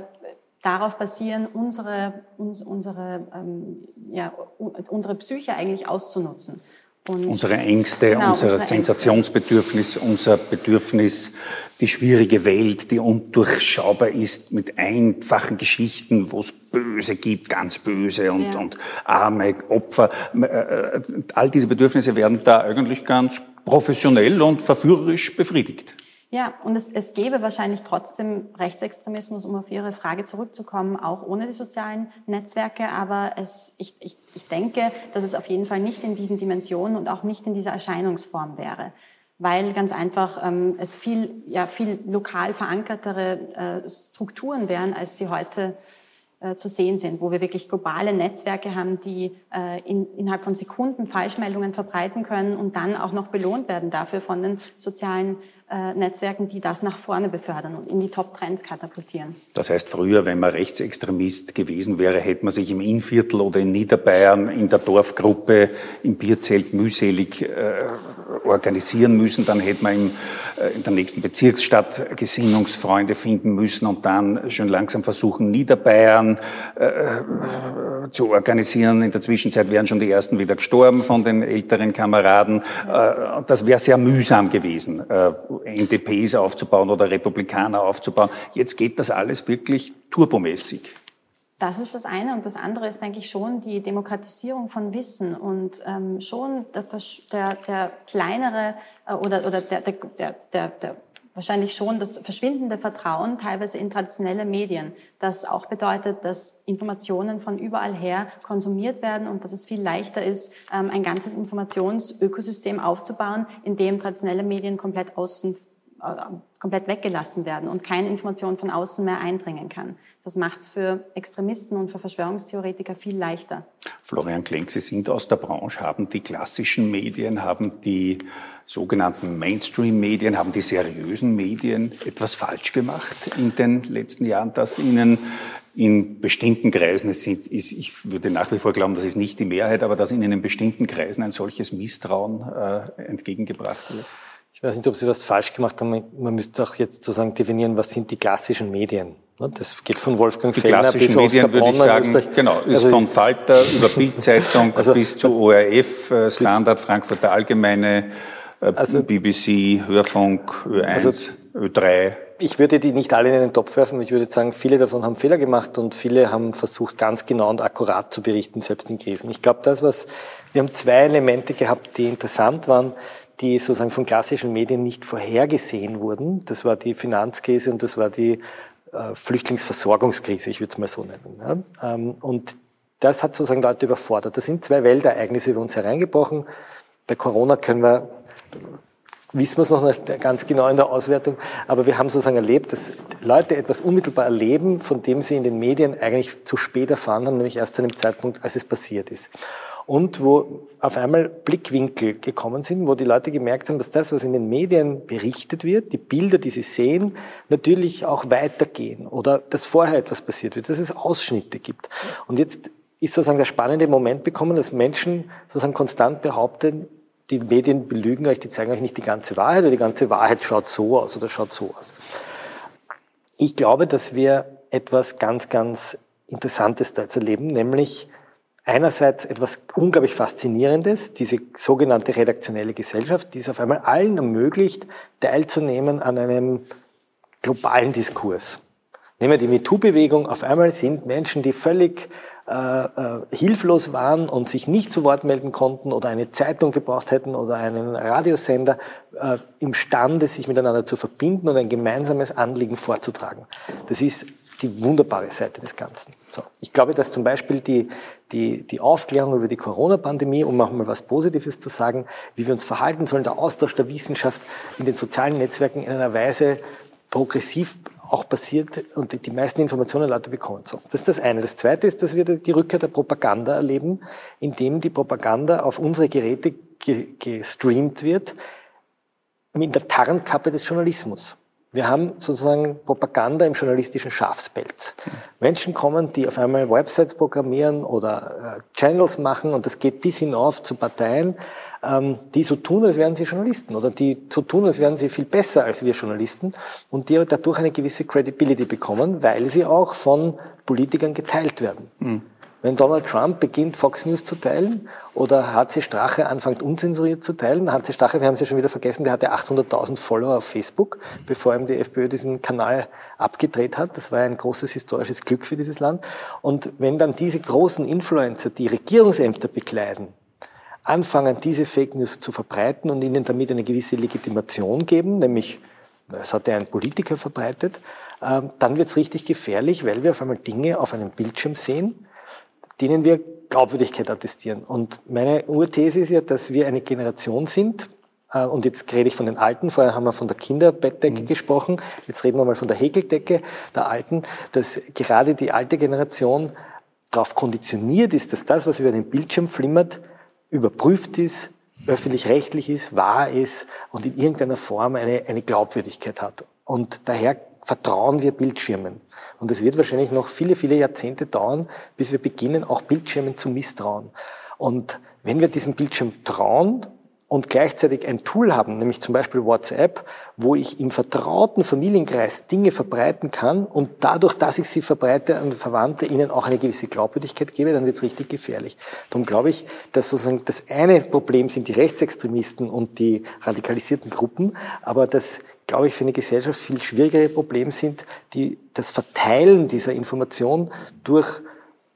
darauf basieren, unsere, uns, unsere, ähm, ja, unsere Psyche eigentlich auszunutzen. Und unsere Ängste, genau, unser unsere Sensationsbedürfnis, Ängste. unser Bedürfnis, die schwierige Welt, die undurchschaubar ist mit einfachen Geschichten, wo es Böse gibt, ganz böse und, ja. und arme Opfer. Äh, äh, all diese Bedürfnisse werden da eigentlich ganz professionell und verführerisch befriedigt. Ja, und es, es gäbe wahrscheinlich trotzdem Rechtsextremismus, um auf Ihre Frage zurückzukommen, auch ohne die sozialen Netzwerke. Aber es, ich, ich, ich denke, dass es auf jeden Fall nicht in diesen Dimensionen und auch nicht in dieser Erscheinungsform wäre. Weil ganz einfach ähm, es viel, ja, viel lokal verankertere äh, Strukturen wären, als sie heute zu sehen sind, wo wir wirklich globale Netzwerke haben, die äh, in, innerhalb von Sekunden Falschmeldungen verbreiten können und dann auch noch belohnt werden dafür von den sozialen äh, Netzwerken, die das nach vorne befördern und in die Top-Trends katapultieren. Das heißt, früher, wenn man Rechtsextremist gewesen wäre, hätte man sich im Innviertel oder in Niederbayern in der Dorfgruppe im Bierzelt mühselig äh, organisieren müssen. Dann hätte man im, äh, in der nächsten Bezirksstadt Gesinnungsfreunde finden müssen und dann schon langsam versuchen, Niederbayern äh, zu organisieren. In der Zwischenzeit wären schon die ersten wieder gestorben von den älteren Kameraden. Äh, das wäre sehr mühsam gewesen, äh, NDPs aufzubauen oder Republikaner aufzubauen. Jetzt geht das alles wirklich turbomäßig. Das ist das eine. Und das andere ist, denke ich, schon die Demokratisierung von Wissen und ähm, schon der, der, der kleinere äh, oder, oder der, der, der, der, wahrscheinlich schon das verschwindende Vertrauen teilweise in traditionelle Medien. Das auch bedeutet, dass Informationen von überall her konsumiert werden und dass es viel leichter ist, ähm, ein ganzes Informationsökosystem aufzubauen, in dem traditionelle Medien komplett außen äh, komplett weggelassen werden und keine Information von außen mehr eindringen kann. Das macht es für Extremisten und für Verschwörungstheoretiker viel leichter. Florian Klenk, Sie sind aus der Branche, haben die klassischen Medien, haben die sogenannten Mainstream-Medien, haben die seriösen Medien etwas falsch gemacht in den letzten Jahren, dass ihnen in bestimmten Kreisen, es ist, ich würde nach wie vor glauben, das ist nicht die Mehrheit, aber dass ihnen in bestimmten Kreisen ein solches Misstrauen äh, entgegengebracht wird? Ich weiß nicht, ob Sie was falsch gemacht haben. Man müsste auch jetzt sozusagen definieren, was sind die klassischen Medien? Ne, das geht von Wolfgang die Fellner bis Medien, würde ich sagen, genau, ist also von Falter über Bildzeitung also, bis zu ORF, äh, Standard, Frankfurter Allgemeine, äh, also, BBC, Hörfunk, Ö1, also, Ö3. Ich würde die nicht alle in einen Topf werfen. Ich würde sagen, viele davon haben Fehler gemacht und viele haben versucht, ganz genau und akkurat zu berichten, selbst in Krisen. Ich glaube, das, was, wir haben zwei Elemente gehabt, die interessant waren die sozusagen von klassischen Medien nicht vorhergesehen wurden. Das war die Finanzkrise und das war die Flüchtlingsversorgungskrise, ich würde es mal so nennen. Ja. Ähm, und das hat sozusagen Leute überfordert. Das sind zwei Weltereignisse über uns hereingebrochen. Bei Corona können wir, wissen wir es noch nicht ganz genau in der Auswertung, aber wir haben sozusagen erlebt, dass Leute etwas unmittelbar erleben, von dem sie in den Medien eigentlich zu spät erfahren haben, nämlich erst zu einem Zeitpunkt, als es passiert ist und wo auf einmal Blickwinkel gekommen sind, wo die Leute gemerkt haben, dass das, was in den Medien berichtet wird, die Bilder, die sie sehen, natürlich auch weitergehen oder dass vorher etwas passiert wird, dass es Ausschnitte gibt. Und jetzt ist sozusagen der spannende Moment bekommen, dass Menschen sozusagen konstant behaupten, die Medien belügen euch, die zeigen euch nicht die ganze Wahrheit oder die ganze Wahrheit schaut so aus oder schaut so aus. Ich glaube, dass wir etwas ganz, ganz Interessantes da jetzt erleben, nämlich einerseits etwas unglaublich Faszinierendes, diese sogenannte redaktionelle Gesellschaft, die es auf einmal allen ermöglicht, teilzunehmen an einem globalen Diskurs. Nehmen wir die MeToo-Bewegung, auf einmal sind Menschen, die völlig äh, äh, hilflos waren und sich nicht zu Wort melden konnten oder eine Zeitung gebraucht hätten oder einen Radiosender, äh, imstande, sich miteinander zu verbinden und ein gemeinsames Anliegen vorzutragen. Das ist die wunderbare Seite des Ganzen. So. Ich glaube, dass zum Beispiel die, die, die Aufklärung über die Corona-Pandemie, um auch mal was Positives zu sagen, wie wir uns verhalten sollen, der Austausch der Wissenschaft in den sozialen Netzwerken in einer Weise progressiv auch passiert und die meisten Informationen Leute bekommen. So, das ist das eine. Das zweite ist, dass wir die Rückkehr der Propaganda erleben, indem die Propaganda auf unsere Geräte gestreamt wird, mit der Tarnkappe des Journalismus. Wir haben sozusagen Propaganda im journalistischen Schafspelz. Menschen kommen, die auf einmal Websites programmieren oder äh, Channels machen und das geht bis hinauf zu Parteien, ähm, die so tun, als wären sie Journalisten oder die so tun, als wären sie viel besser als wir Journalisten und die dadurch eine gewisse Credibility bekommen, weil sie auch von Politikern geteilt werden. Mhm. Wenn Donald Trump beginnt, Fox News zu teilen oder HC Strache anfängt, unzensuriert zu teilen, HC Strache, wir haben es ja schon wieder vergessen, der hatte 800.000 Follower auf Facebook, bevor ihm die FPÖ diesen Kanal abgedreht hat. Das war ein großes historisches Glück für dieses Land. Und wenn dann diese großen Influencer, die Regierungsämter bekleiden, anfangen, diese Fake News zu verbreiten und ihnen damit eine gewisse Legitimation geben, nämlich das hat ja ein Politiker verbreitet, ähm, dann wird es richtig gefährlich, weil wir auf einmal Dinge auf einem Bildschirm sehen, denen wir Glaubwürdigkeit attestieren. Und meine Urthese ist ja, dass wir eine Generation sind, äh, und jetzt rede ich von den Alten, vorher haben wir von der Kinderbettdecke mhm. gesprochen, jetzt reden wir mal von der Häkeldecke der Alten, dass gerade die alte Generation darauf konditioniert ist, dass das, was über den Bildschirm flimmert, überprüft ist, öffentlich-rechtlich ist, wahr ist und in irgendeiner Form eine, eine Glaubwürdigkeit hat. Und daher vertrauen wir Bildschirmen. Und es wird wahrscheinlich noch viele, viele Jahrzehnte dauern, bis wir beginnen, auch Bildschirmen zu misstrauen. Und wenn wir diesem Bildschirm trauen und gleichzeitig ein Tool haben, nämlich zum Beispiel WhatsApp, wo ich im vertrauten Familienkreis Dinge verbreiten kann und dadurch, dass ich sie verbreite an Verwandte, ihnen auch eine gewisse Glaubwürdigkeit gebe, dann wird es richtig gefährlich. Darum glaube ich, dass sozusagen das eine Problem sind die Rechtsextremisten und die radikalisierten Gruppen, aber das glaube ich, für eine Gesellschaft viel schwierigere Problem sind, die, das Verteilen dieser Information durch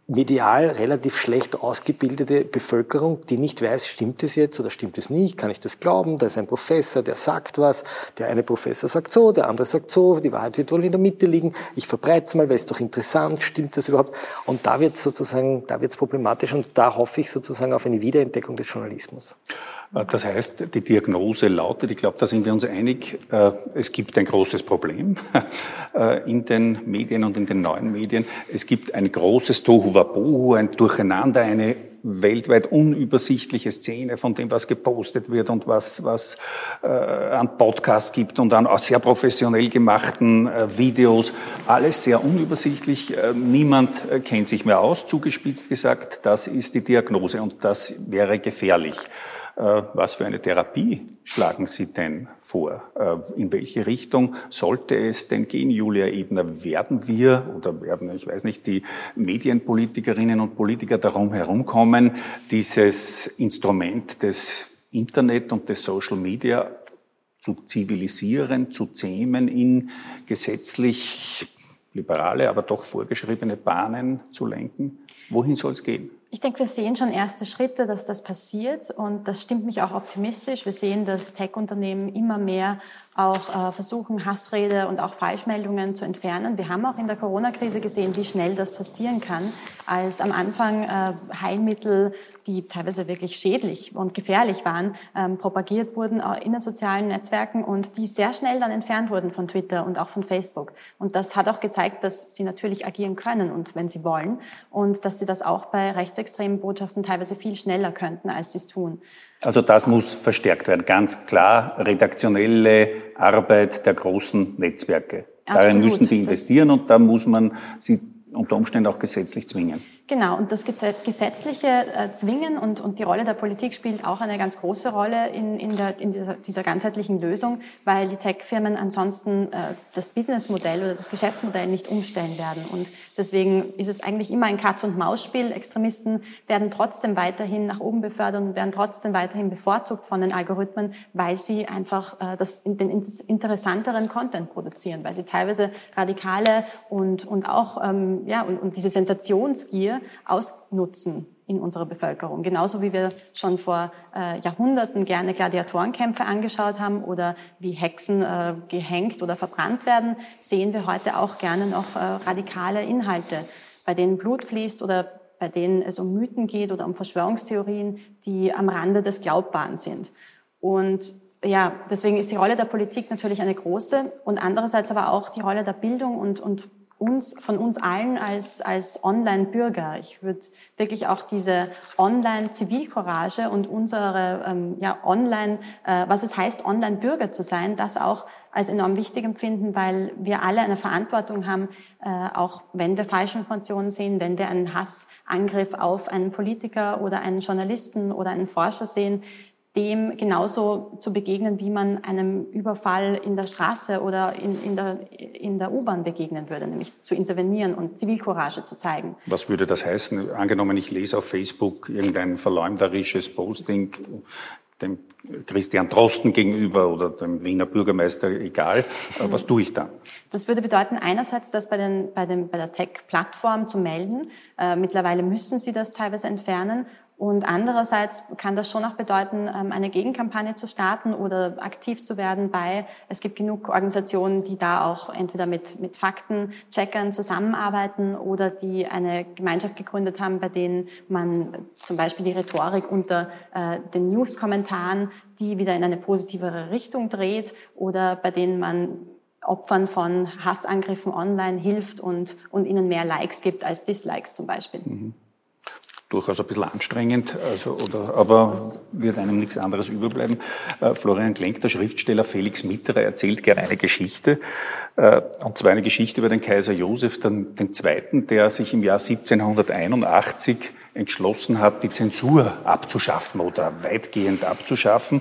medial relativ schlecht ausgebildete Bevölkerung, die nicht weiß, stimmt es jetzt oder stimmt es nicht, kann ich das glauben, da ist ein Professor, der sagt was, der eine Professor sagt so, der andere sagt so, die Wahrheit wird wohl in der Mitte liegen, ich verbreite es mal, weil es doch interessant, stimmt das überhaupt? Und da wird es sozusagen, da wird es problematisch und da hoffe ich sozusagen auf eine Wiederentdeckung des Journalismus. Äh, das heißt, die Diagnose lautet, ich glaube, da sind wir uns einig, äh, es gibt ein großes Problem äh, in den Medien und in den neuen Medien. Es gibt ein großes Tohuwabohu, ein Durcheinander, eine weltweit unübersichtliche Szene von dem, was gepostet wird und was, was äh, an Podcasts gibt und an sehr professionell gemachten äh, Videos. Alles sehr unübersichtlich. Äh, niemand kennt sich mehr aus, zugespitzt gesagt. Das ist die Diagnose und das wäre gefährlich. Äh, was für eine Therapie schlagen Sie denn vor? Äh, in welche Richtung sollte es denn gehen, Julia Ebner? Werden wir oder werden, ich weiß nicht, die Medienpolitikerinnen und Politiker darum herumkommen, dieses Instrument des Internet und des Social Media zu zivilisieren, zu zähmen, in gesetzlich liberale, aber doch vorgeschriebene Bahnen zu lenken? Wohin soll es gehen? Ich denke, wir sehen schon erste Schritte, dass das passiert und das stimmt mich auch optimistisch. Wir sehen, dass Tech-Unternehmen immer mehr auch äh, versuchen, Hassrede und auch Falschmeldungen zu entfernen. Wir haben auch in der Corona-Krise gesehen, wie schnell das passieren kann, als am Anfang äh, Heilmittel, die teilweise wirklich schädlich und gefährlich waren, ähm, propagiert wurden in den sozialen Netzwerken und die sehr schnell dann entfernt wurden von Twitter und auch von Facebook. Und das hat auch gezeigt, dass sie natürlich agieren können und wenn sie wollen und dass sie das auch bei rechtsextremen Botschaften teilweise viel schneller könnten, als sie es tun. Also das muss verstärkt werden, ganz klar. Redaktionelle Arbeit der großen Netzwerke. Absolut. Darin müssen die investieren und da muss man sie unter Umständen auch gesetzlich zwingen. Genau, und das Gesetzliche äh, Zwingen und, und die Rolle der Politik spielt auch eine ganz große Rolle in, in, der, in dieser, dieser ganzheitlichen Lösung, weil die Tech-Firmen ansonsten äh, das Businessmodell oder das Geschäftsmodell nicht umstellen werden. Und deswegen ist es eigentlich immer ein Katz-und-Maus-Spiel. Extremisten werden trotzdem weiterhin nach oben befördert und werden trotzdem weiterhin bevorzugt von den Algorithmen, weil sie einfach äh, das, den interessanteren Content produzieren, weil sie teilweise radikale und, und auch ähm, ja, und, und diese Sensationsgier ausnutzen in unserer Bevölkerung. Genauso wie wir schon vor äh, Jahrhunderten gerne Gladiatorenkämpfe angeschaut haben oder wie Hexen äh, gehängt oder verbrannt werden, sehen wir heute auch gerne noch äh, radikale Inhalte, bei denen Blut fließt oder bei denen es um Mythen geht oder um Verschwörungstheorien, die am Rande des Glaubbaren sind. Und ja, deswegen ist die Rolle der Politik natürlich eine große und andererseits aber auch die Rolle der Bildung und, und uns, von uns allen als, als Online-Bürger. Ich würde wirklich auch diese Online-Zivilcourage und unsere ähm, ja, Online, äh, was es heißt, Online-Bürger zu sein, das auch als enorm wichtig empfinden, weil wir alle eine Verantwortung haben, äh, auch wenn wir falsche Informationen sehen, wenn wir einen Hassangriff auf einen Politiker oder einen Journalisten oder einen Forscher sehen, dem genauso zu begegnen, wie man einem Überfall in der Straße oder in, in der, in der U-Bahn begegnen würde, nämlich zu intervenieren und Zivilcourage zu zeigen. Was würde das heißen? Angenommen, ich lese auf Facebook irgendein verleumderisches Posting dem Christian Drosten gegenüber oder dem Wiener Bürgermeister, egal. Was tue ich dann? Das würde bedeuten, einerseits das bei, den, bei, den, bei der Tech-Plattform zu melden. Äh, mittlerweile müssen sie das teilweise entfernen. Und andererseits kann das schon auch bedeuten, ähm, eine Gegenkampagne zu starten oder aktiv zu werden bei, es gibt genug Organisationen, die da auch entweder mit, mit Faktencheckern zusammenarbeiten oder die eine Gemeinschaft gegründet haben, bei denen man zum Beispiel die Rhetorik unter äh, den News-Kommentaren, die wieder in eine positivere Richtung dreht oder bei denen man Opfern von Hassangriffen online hilft und, und ihnen mehr Likes gibt als Dislikes zum Beispiel. Mhm durchaus ein bisschen anstrengend, also, oder, aber wird einem nichts anderes überbleiben. Äh, Florian Klenk, der Schriftsteller Felix Mitterer, erzählt gerne eine Geschichte, äh, und zwar eine Geschichte über den Kaiser Josef, Zweiten, der sich im Jahr 1781 entschlossen hat, die Zensur abzuschaffen oder weitgehend abzuschaffen,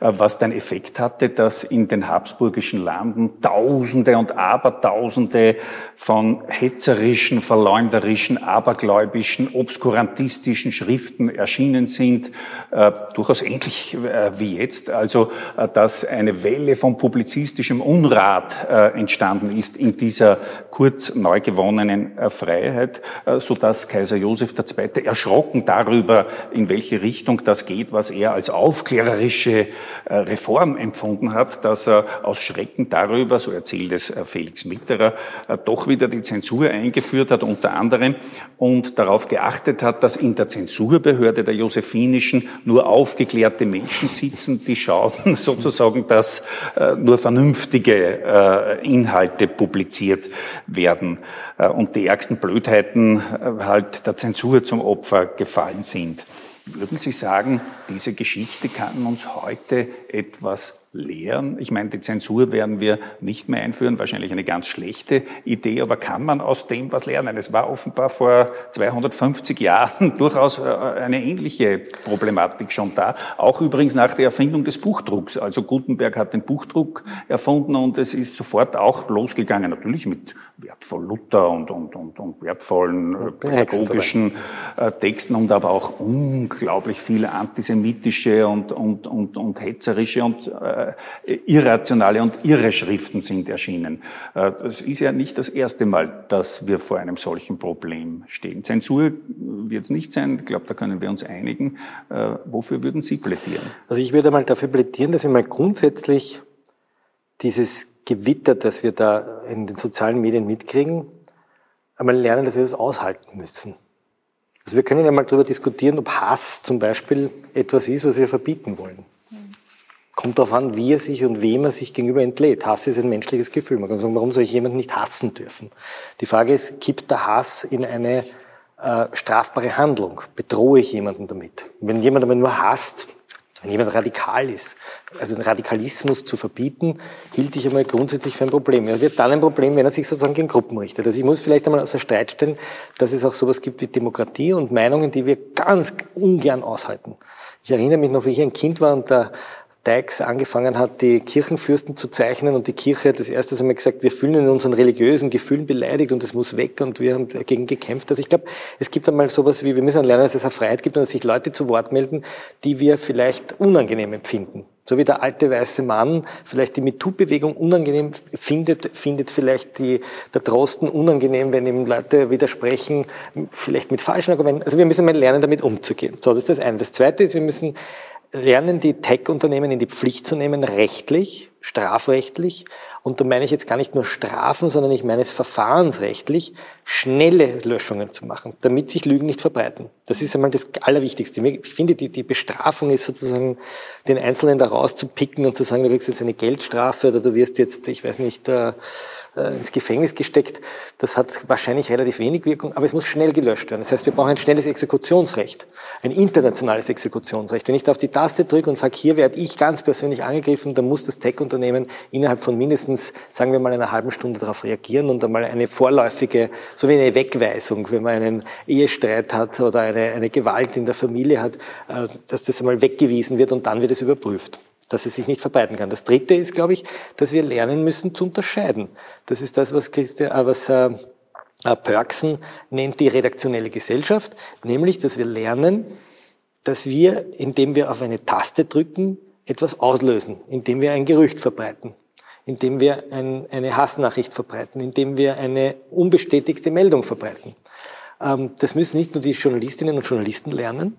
äh, was den Effekt hatte, dass in den habsburgischen Landen Tausende und Abertausende von hetzerischen, verleumderischen, abergläubischen, obskurantistischen Schriften erschienen sind, äh, durchaus ähnlich äh, wie jetzt. Also, dass eine Welle von publizistischem Unrat entstanden ist in dieser kurz neu gewonnenen Freiheit, so dass Kaiser Josef II. Erschrocken darüber, in welche Richtung das geht, was er als aufklärerische Reform empfunden hat, dass er aus Schrecken darüber, so erzählt es Felix Mitterer, doch wieder die Zensur eingeführt hat, unter anderem, und darauf geachtet hat, dass in der Zensurbehörde der Josephinischen nur aufgeklärte Menschen sitzen, die schauen sozusagen, dass nur vernünftige Inhalte publiziert werden. äh, und die ärgsten Blödheiten äh, halt der Zensur zum Opfer gefallen sind. Würden Sie sagen, diese Geschichte kann uns heute etwas lehren? Ich meine, die Zensur werden wir nicht mehr einführen, wahrscheinlich eine ganz schlechte Idee, aber kann man aus dem was lernen? Es war offenbar vor 250 Jahren durchaus äh, eine ähnliche Problematik schon da, auch übrigens nach der Erfindung des Buchdrucks. Also Gutenberg hat den Buchdruck erfunden und es ist sofort auch losgegangen, natürlich mit wertvoll Luther und, und, und, und wertvollen äh, pädagogischen äh, Texten und aber auch unglaublich viele antisemitische und, und, und, und hetzerische und äh, äh, irrationale und irre Schriften sind erschienen. Äh, das ist ja nicht das erste Mal, dass wir vor einem solchen Problem stehen. Zensur wird es nicht sein. Ich glaube, da können wir uns einigen. Äh, wofür würden Sie plädieren? Also ich würde mal dafür plädieren, dass wir mal grundsätzlich dieses Gewitter, das wir da in den sozialen Medien mitkriegen, einmal lernen, dass wir das aushalten müssen. Also wir können ja mal darüber diskutieren, ob Hass zum Beispiel etwas ist, was wir verbieten wollen. Kommt darauf an, wie er sich und wem er sich gegenüber entlädt. Hass ist ein menschliches Gefühl. Man kann sagen, warum soll ich jemanden nicht hassen dürfen? Die Frage ist, kippt der Hass in eine äh, strafbare Handlung? Bedrohe ich jemanden damit? Wenn jemand aber nur hasst, wenn jemand radikal ist, also den Radikalismus zu verbieten, hielt ich einmal grundsätzlich für ein Problem. Er wird dann ein Problem, wenn er sich sozusagen gegen Gruppen richtet. Also ich muss vielleicht einmal außer Streit stellen, dass es auch sowas gibt wie Demokratie und Meinungen, die wir ganz ungern aushalten. Ich erinnere mich noch, wie ich ein Kind war und der Dykes angefangen hat, die Kirchenfürsten zu zeichnen und die Kirche hat das erste Mal gesagt, wir fühlen in unseren religiösen Gefühlen beleidigt und es muss weg und wir haben dagegen gekämpft. Also ich glaube, es gibt einmal sowas wie, wir müssen lernen, dass es eine Freiheit gibt und dass sich Leute zu Wort melden, die wir vielleicht unangenehm empfinden. So wie der alte weiße Mann vielleicht die MeToo-Bewegung unangenehm findet, findet vielleicht die, der Drosten unangenehm, wenn ihm Leute widersprechen, vielleicht mit falschen Argumenten. Also wir müssen mal lernen, damit umzugehen. So, das ist das eine. Das zweite ist, wir müssen lernen, die Tech-Unternehmen in die Pflicht zu nehmen, rechtlich, strafrechtlich. Und da meine ich jetzt gar nicht nur Strafen, sondern ich meine es verfahrensrechtlich, schnelle Löschungen zu machen, damit sich Lügen nicht verbreiten. Das ist einmal das Allerwichtigste. Ich finde, die, die Bestrafung ist sozusagen, den Einzelnen da rauszupicken und zu sagen, du kriegst jetzt eine Geldstrafe oder du wirst jetzt, ich weiß nicht, äh, äh, ins Gefängnis gesteckt. Das hat wahrscheinlich relativ wenig Wirkung, aber es muss schnell gelöscht werden. Das heißt, wir brauchen ein schnelles Exekutionsrecht, ein internationales Exekutionsrecht. Wenn ich da auf die Taste drücke und sage, hier werde ich ganz persönlich angegriffen, dann muss das Tech-Unternehmen innerhalb von mindestens, sagen wir mal, einer halben Stunde darauf reagieren und einmal eine vorläufige, so wie eine Wegweisung, wenn man einen Ehestreit hat oder eine, eine Gewalt in der Familie hat, äh, dass das einmal weggewiesen wird und dann wird es überprüft dass es sich nicht verbreiten kann. Das Dritte ist, glaube ich, dass wir lernen müssen zu unterscheiden. Das ist das, was, Christi, äh, was äh, äh, Perksen nennt die redaktionelle Gesellschaft, nämlich, dass wir lernen, dass wir, indem wir auf eine Taste drücken, etwas auslösen, indem wir ein Gerücht verbreiten, indem wir ein, eine Hassnachricht verbreiten, indem wir eine unbestätigte Meldung verbreiten. Ähm, das müssen nicht nur die Journalistinnen und Journalisten lernen,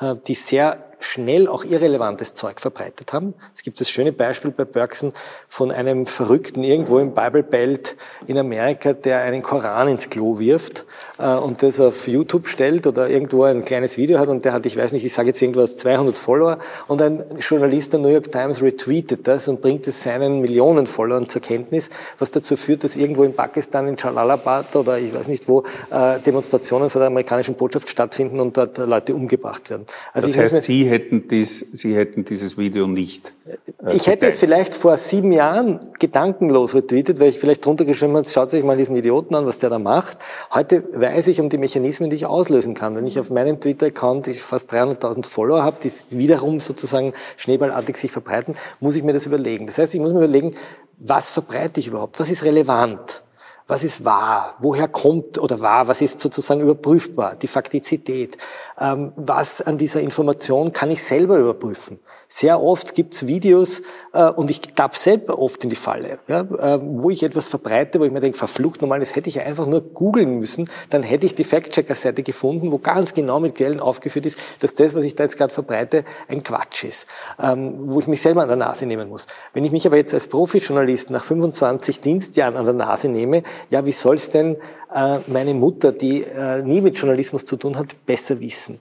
äh, die sehr schnell auch irrelevantes Zeug verbreitet haben. Es gibt das schöne Beispiel bei Bergson von einem Verrückten irgendwo im Bible Belt in Amerika, der einen Koran ins Klo wirft äh, und das auf YouTube stellt oder irgendwo ein kleines Video hat und der hat, ich weiß nicht, ich sage jetzt irgendwas, 200 Follower und ein Journalist der New York Times retweetet das und bringt es seinen Millionen Followern zur Kenntnis, was dazu führt, dass irgendwo in Pakistan, in Jalalabad oder ich weiß nicht wo, äh, Demonstrationen vor der amerikanischen Botschaft stattfinden und dort Leute umgebracht werden. Also das heißt, Sie hätten, dies, Sie hätten dieses Video nicht. Äh, ich hätte es vielleicht vor sieben Jahren gedankenlos retweetet, weil ich vielleicht drunter geschrieben habe, schaut sich mal diesen Idioten an, was der da macht. Heute weiß ich um die Mechanismen, die ich auslösen kann. Wenn ich auf meinem Twitter-Account fast 300.000 Follower habe, die wiederum sozusagen schneeballartig sich verbreiten, muss ich mir das überlegen. Das heißt, ich muss mir überlegen, was verbreite ich überhaupt? Was ist relevant? Was ist wahr, woher kommt oder wahr, was ist sozusagen überprüfbar, die Faktizität, ähm, was an dieser Information kann ich selber überprüfen. Sehr oft gibt's Videos, äh, und ich tapp selber oft in die Falle, ja, äh, wo ich etwas verbreite, wo ich mir denke, verflucht nochmal, das hätte ich einfach nur googeln müssen, dann hätte ich die Fact-Checker-Seite gefunden, wo ganz genau mit Quellen aufgeführt ist, dass das, was ich da jetzt gerade verbreite, ein Quatsch ist, ähm, wo ich mich selber an der Nase nehmen muss. Wenn ich mich aber jetzt als Profijournalist nach 25 Dienstjahren an der Nase nehme, ja, wie soll's denn äh, meine Mutter, die äh, nie mit Journalismus zu tun hat, besser wissen?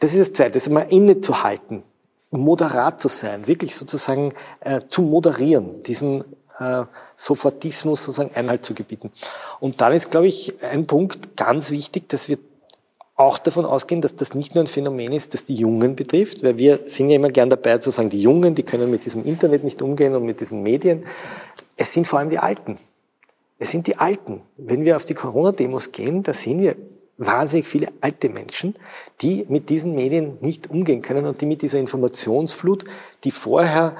Das ist das Zweite, das mal innezuhalten moderat zu sein, wirklich sozusagen äh, zu moderieren, diesen äh, Sofortismus sozusagen Einhalt zu gebieten. Und dann ist, glaube ich, ein Punkt ganz wichtig, dass wir auch davon ausgehen, dass das nicht nur ein Phänomen ist, das die Jungen betrifft, weil wir sind ja immer gern dabei zu sagen, die Jungen, die können mit diesem Internet nicht umgehen und mit diesen Medien. Es sind vor allem die Alten. Es sind die Alten. Wenn wir auf die Corona-Demos gehen, da sehen wir wahnsinnig viele alte Menschen, die mit diesen Medien nicht umgehen können und die mit dieser Informationsflut, die vorher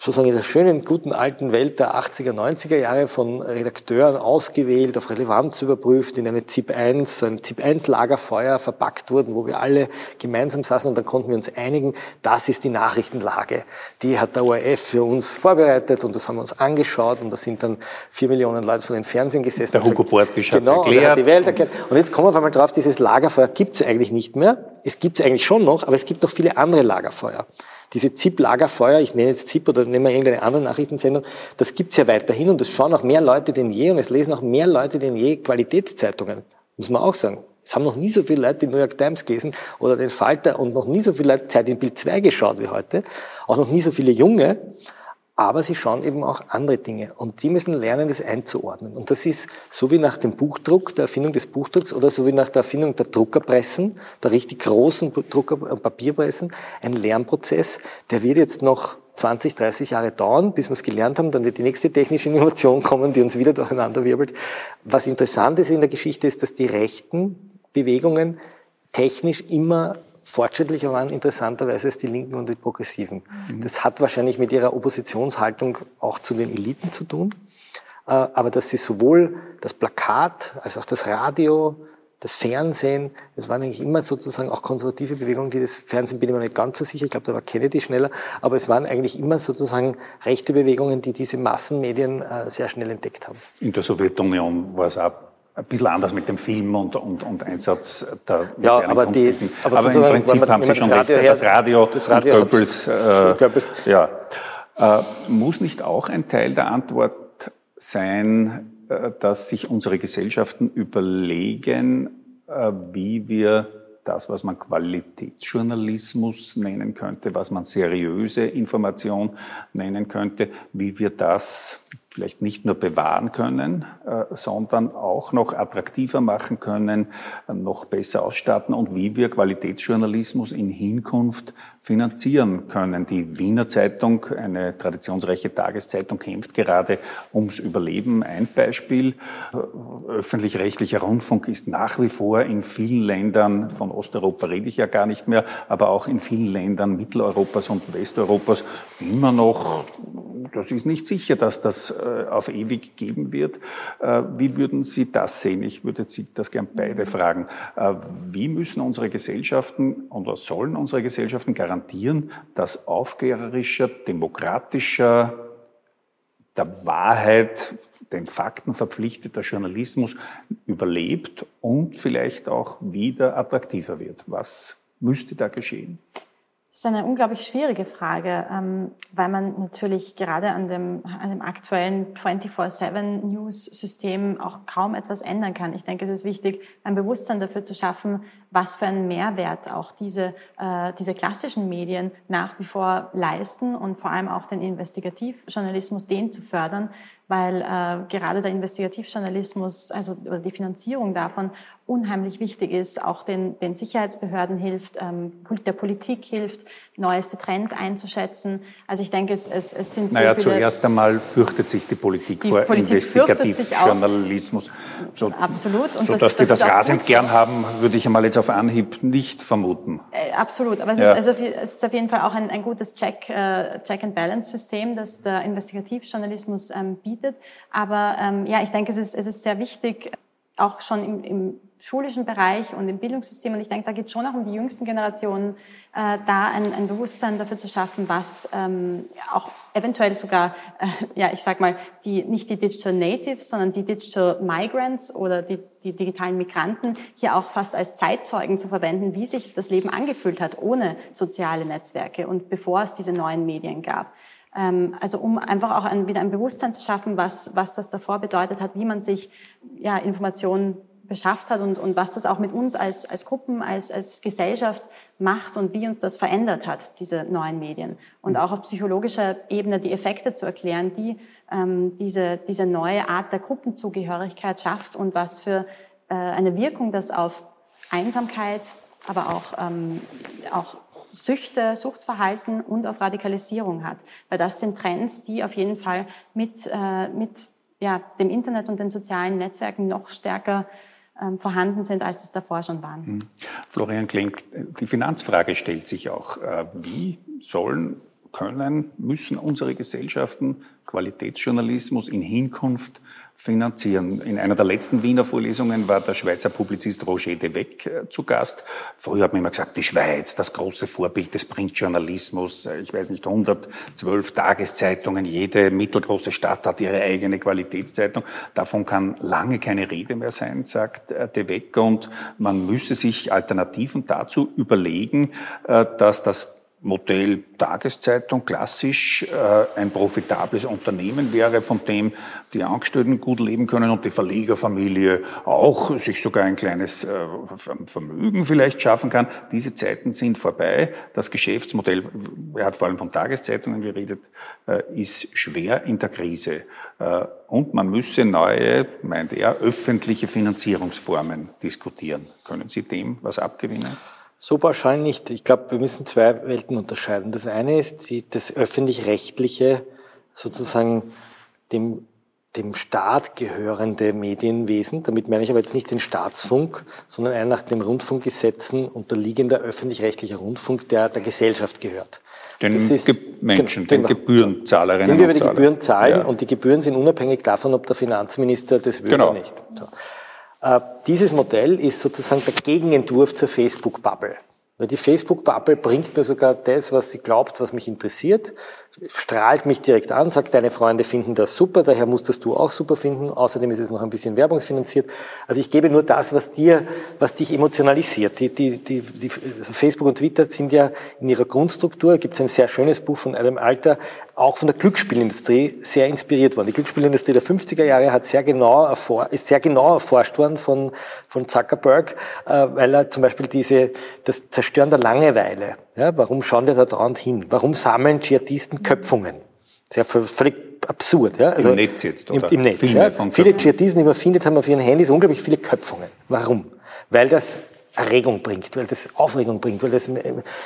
sozusagen in der schönen, guten alten Welt der 80er, 90er Jahre von Redakteuren ausgewählt, auf Relevanz überprüft, in eine ZIP 1, so ein ZIP 1 Lagerfeuer verpackt wurden, wo wir alle gemeinsam saßen und dann konnten wir uns einigen, das ist die Nachrichtenlage. Die hat der ORF für uns vorbereitet und das haben wir uns angeschaut und da sind dann vier Millionen Leute von den Fernsehen gesessen. Der Hugo Portisch hat genau, erklärt. Hat die Welt erklärt. Und jetzt kommen wir auf einmal drauf, dieses Lagerfeuer gibt es eigentlich nicht mehr. Es gibt es eigentlich schon noch, aber es gibt noch viele andere Lagerfeuer diese ZIP-Lagerfeuer, ich nenne jetzt ZIP oder nehmen wir irgendeine andere Nachrichtensendung, das gibt's ja weiterhin und es schauen auch mehr Leute denn je und es lesen auch mehr Leute denn je Qualitätszeitungen, muss man auch sagen. Es haben noch nie so viele Leute die New York Times gelesen oder den Falter und noch nie so viele Leute Zeit in Bild 2 geschaut wie heute. Auch noch nie so viele Junge aber sie schauen eben auch andere Dinge und die müssen lernen, das einzuordnen. Und das ist so wie nach dem Buchdruck, der Erfindung des Buchdrucks oder so wie nach der Erfindung der Druckerpressen, der richtig großen Drucker- und Papierpressen, ein Lernprozess, der wird jetzt noch 20, 30 Jahre dauern, bis wir es gelernt haben, dann wird die nächste technische Innovation kommen, die uns wieder durcheinander wirbelt. Was interessant ist in der Geschichte ist, dass die rechten Bewegungen technisch immer fortschrittlicher waren interessanterweise als die Linken und die Progressiven. Mhm. Das hat wahrscheinlich mit ihrer Oppositionshaltung auch zu den Eliten zu tun. Äh, aber dass sie sowohl das Plakat als auch das Radio, das Fernsehen, das waren eigentlich immer sozusagen auch konservative Bewegungen, die das Fernsehen bin ich mir nicht ganz so sicher, ich glaube, da war Kennedy schneller, aber es waren eigentlich immer sozusagen rechte Bewegungen, die diese Massenmedien äh, sehr schnell entdeckt haben. In der Sowjetunion war es auch ein bisschen anders mit dem Film und, und, und Einsatz der Ja, aber, die, aber, aber im Prinzip man, haben Sie schon recht, das Radio, das Radio und Goebbels, äh, Goebbels. Ja. Äh, muss nicht auch ein Teil der Antwort sein, äh, dass sich unsere Gesellschaften überlegen, äh, wie wir das, was man Qualitätsjournalismus nennen könnte, was man seriöse Information nennen könnte, wie wir das vielleicht nicht nur bewahren können, äh, sondern auch noch attraktiver machen können, äh, noch besser ausstatten und wie wir Qualitätsjournalismus in Hinkunft finanzieren können. Die Wiener Zeitung, eine traditionsreiche Tageszeitung, kämpft gerade ums Überleben. Ein Beispiel, äh, öffentlich-rechtlicher Rundfunk ist nach wie vor in vielen Ländern, von Osteuropa rede ich ja gar nicht mehr, aber auch in vielen Ländern Mitteleuropas und Westeuropas immer noch, das ist nicht sicher, dass das äh, auf ewig geben wird. Äh, wie würden Sie das sehen? Ich würde Sie das gern beide fragen. Äh, wie müssen unsere Gesellschaften oder sollen unsere Gesellschaften garantieren, dass aufklärerischer, demokratischer, der Wahrheit, den Fakten verpflichteter Journalismus überlebt und vielleicht auch wieder attraktiver wird? Was müsste da geschehen? Das ist eine unglaublich schwierige Frage, ähm, weil man natürlich gerade an dem, an dem aktuellen 24-7-News-System auch kaum etwas ändern kann. Ich denke, es ist wichtig, ein Bewusstsein dafür zu schaffen, was für einen Mehrwert auch diese, äh, diese klassischen Medien nach wie vor leisten und vor allem auch den Investigativjournalismus, den zu fördern, weil äh, gerade der Investigativjournalismus, also oder die Finanzierung davon unheimlich wichtig ist, auch den, den Sicherheitsbehörden hilft, ähm, der Politik hilft, neueste Trends einzuschätzen. Also ich denke, es, es, es sind naja, so viele... zuerst einmal fürchtet sich die Politik die vor Politik Investigativjournalismus. So, absolut. Und so das, dass die das, das rasend gern haben, würde ich einmal jetzt auf Anhieb nicht vermuten. Äh, absolut, aber es, ja. ist, also, es ist auf jeden Fall auch ein, ein gutes Check, äh, Check-and-Balance-System, das der Investigativjournalismus ähm, bietet. Aber ähm, ja, ich denke, es ist, es ist sehr wichtig, auch schon im, im schulischen Bereich und im Bildungssystem. Und ich denke, da geht es schon auch um die jüngsten Generationen, äh, da ein, ein, Bewusstsein dafür zu schaffen, was ähm, auch eventuell sogar, äh, ja, ich sag mal, die, nicht die Digital Natives, sondern die Digital Migrants oder die, die digitalen Migranten hier auch fast als Zeitzeugen zu verwenden, wie sich das Leben angefühlt hat ohne soziale Netzwerke und bevor es diese neuen Medien gab. Ähm, also um einfach auch ein, wieder ein Bewusstsein zu schaffen, was, was das davor bedeutet hat, wie man sich ja, Informationen beschafft hat und, und was das auch mit uns als, als Gruppen, als, als Gesellschaft macht und wie uns das verändert hat, diese neuen Medien. Und auch auf psychologischer Ebene die Effekte zu erklären, die ähm, diese, diese neue Art der Gruppenzugehörigkeit schafft und was für äh, eine Wirkung das auf Einsamkeit, aber auch, ähm, auch Süchte, Suchtverhalten und auf Radikalisierung hat. Weil das sind Trends, die auf jeden Fall mit, äh, mit ja, dem Internet und den sozialen Netzwerken noch stärker ähm, vorhanden sind, als es davor schon waren. Hm. Florian Klenk, die Finanzfrage stellt sich auch. Äh, wie sollen, können, müssen unsere Gesellschaften Qualitätsjournalismus in Hinkunft finanzieren. In einer der letzten Wiener Vorlesungen war der Schweizer Publizist Roger de Weck äh, zu Gast. Früher hat man immer gesagt, die Schweiz, das große Vorbild des Printjournalismus. Äh, ich weiß nicht, 112 Tageszeitungen, jede mittelgroße Stadt hat ihre eigene Qualitätszeitung. Davon kann lange keine Rede mehr sein, sagt äh, de Weck. Und man müsse sich Alternativen dazu überlegen, dass das Modell Tageszeitung klassisch äh, ein profitables Unternehmen wäre, von dem die Angestellten gut leben können und die Verlegerfamilie auch sich sogar ein kleines äh, Vermögen vielleicht schaffen kann. Diese Zeiten sind vorbei. Das Geschäftsmodell, er hat vor allem von Tageszeitungen geredet, äh, ist schwer in der Krise. Äh, und man müsse neue, meint er, öffentliche Finanzierungsformen diskutieren. Können Sie dem was abgewinnen? So pauschal nicht. Ich glaube, wir müssen zwei Welten unterscheiden. Das eine ist die, das öffentlich-rechtliche, sozusagen dem, dem Staat gehörende Medienwesen. Damit meine ich aber jetzt nicht den Staatsfunk, sondern ein nach den Rundfunkgesetzen unterliegender öffentlich-rechtlicher Rundfunk, der der Gesellschaft gehört. Den ist, Menschen, genau, den, den Gebührenzahlerinnen Den wir die Gebühren zahlen ja. und die Gebühren sind unabhängig davon, ob der Finanzminister das will genau. oder nicht. So. Äh, dieses Modell ist sozusagen der Gegenentwurf zur Facebook-Bubble. Die Facebook-Bubble bringt mir sogar das, was sie glaubt, was mich interessiert, strahlt mich direkt an, sagt, deine Freunde finden das super, daher musst das du auch super finden. Außerdem ist es noch ein bisschen werbungsfinanziert. Also ich gebe nur das, was dir, was dich emotionalisiert. Die, die, die, die also Facebook und Twitter sind ja in ihrer Grundstruktur, gibt es ein sehr schönes Buch von Adam Alter, auch von der Glücksspielindustrie sehr inspiriert worden. Die Glücksspielindustrie der 50er Jahre hat sehr genau erfor ist sehr genau erforscht worden von, von Zuckerberg, äh, weil er zum Beispiel diese, das Zerstören der Langeweile, ja, warum schauen die da dauernd hin? Warum sammeln Dschihadisten Köpfungen? Sehr völlig absurd. Ja? Also Im Netz jetzt, oder? Im, im Netz, ja. Viele Dschihadisten, die man findet, haben auf ihren Handys unglaublich viele Köpfungen. Warum? Weil das Erregung bringt, weil das Aufregung bringt, weil das,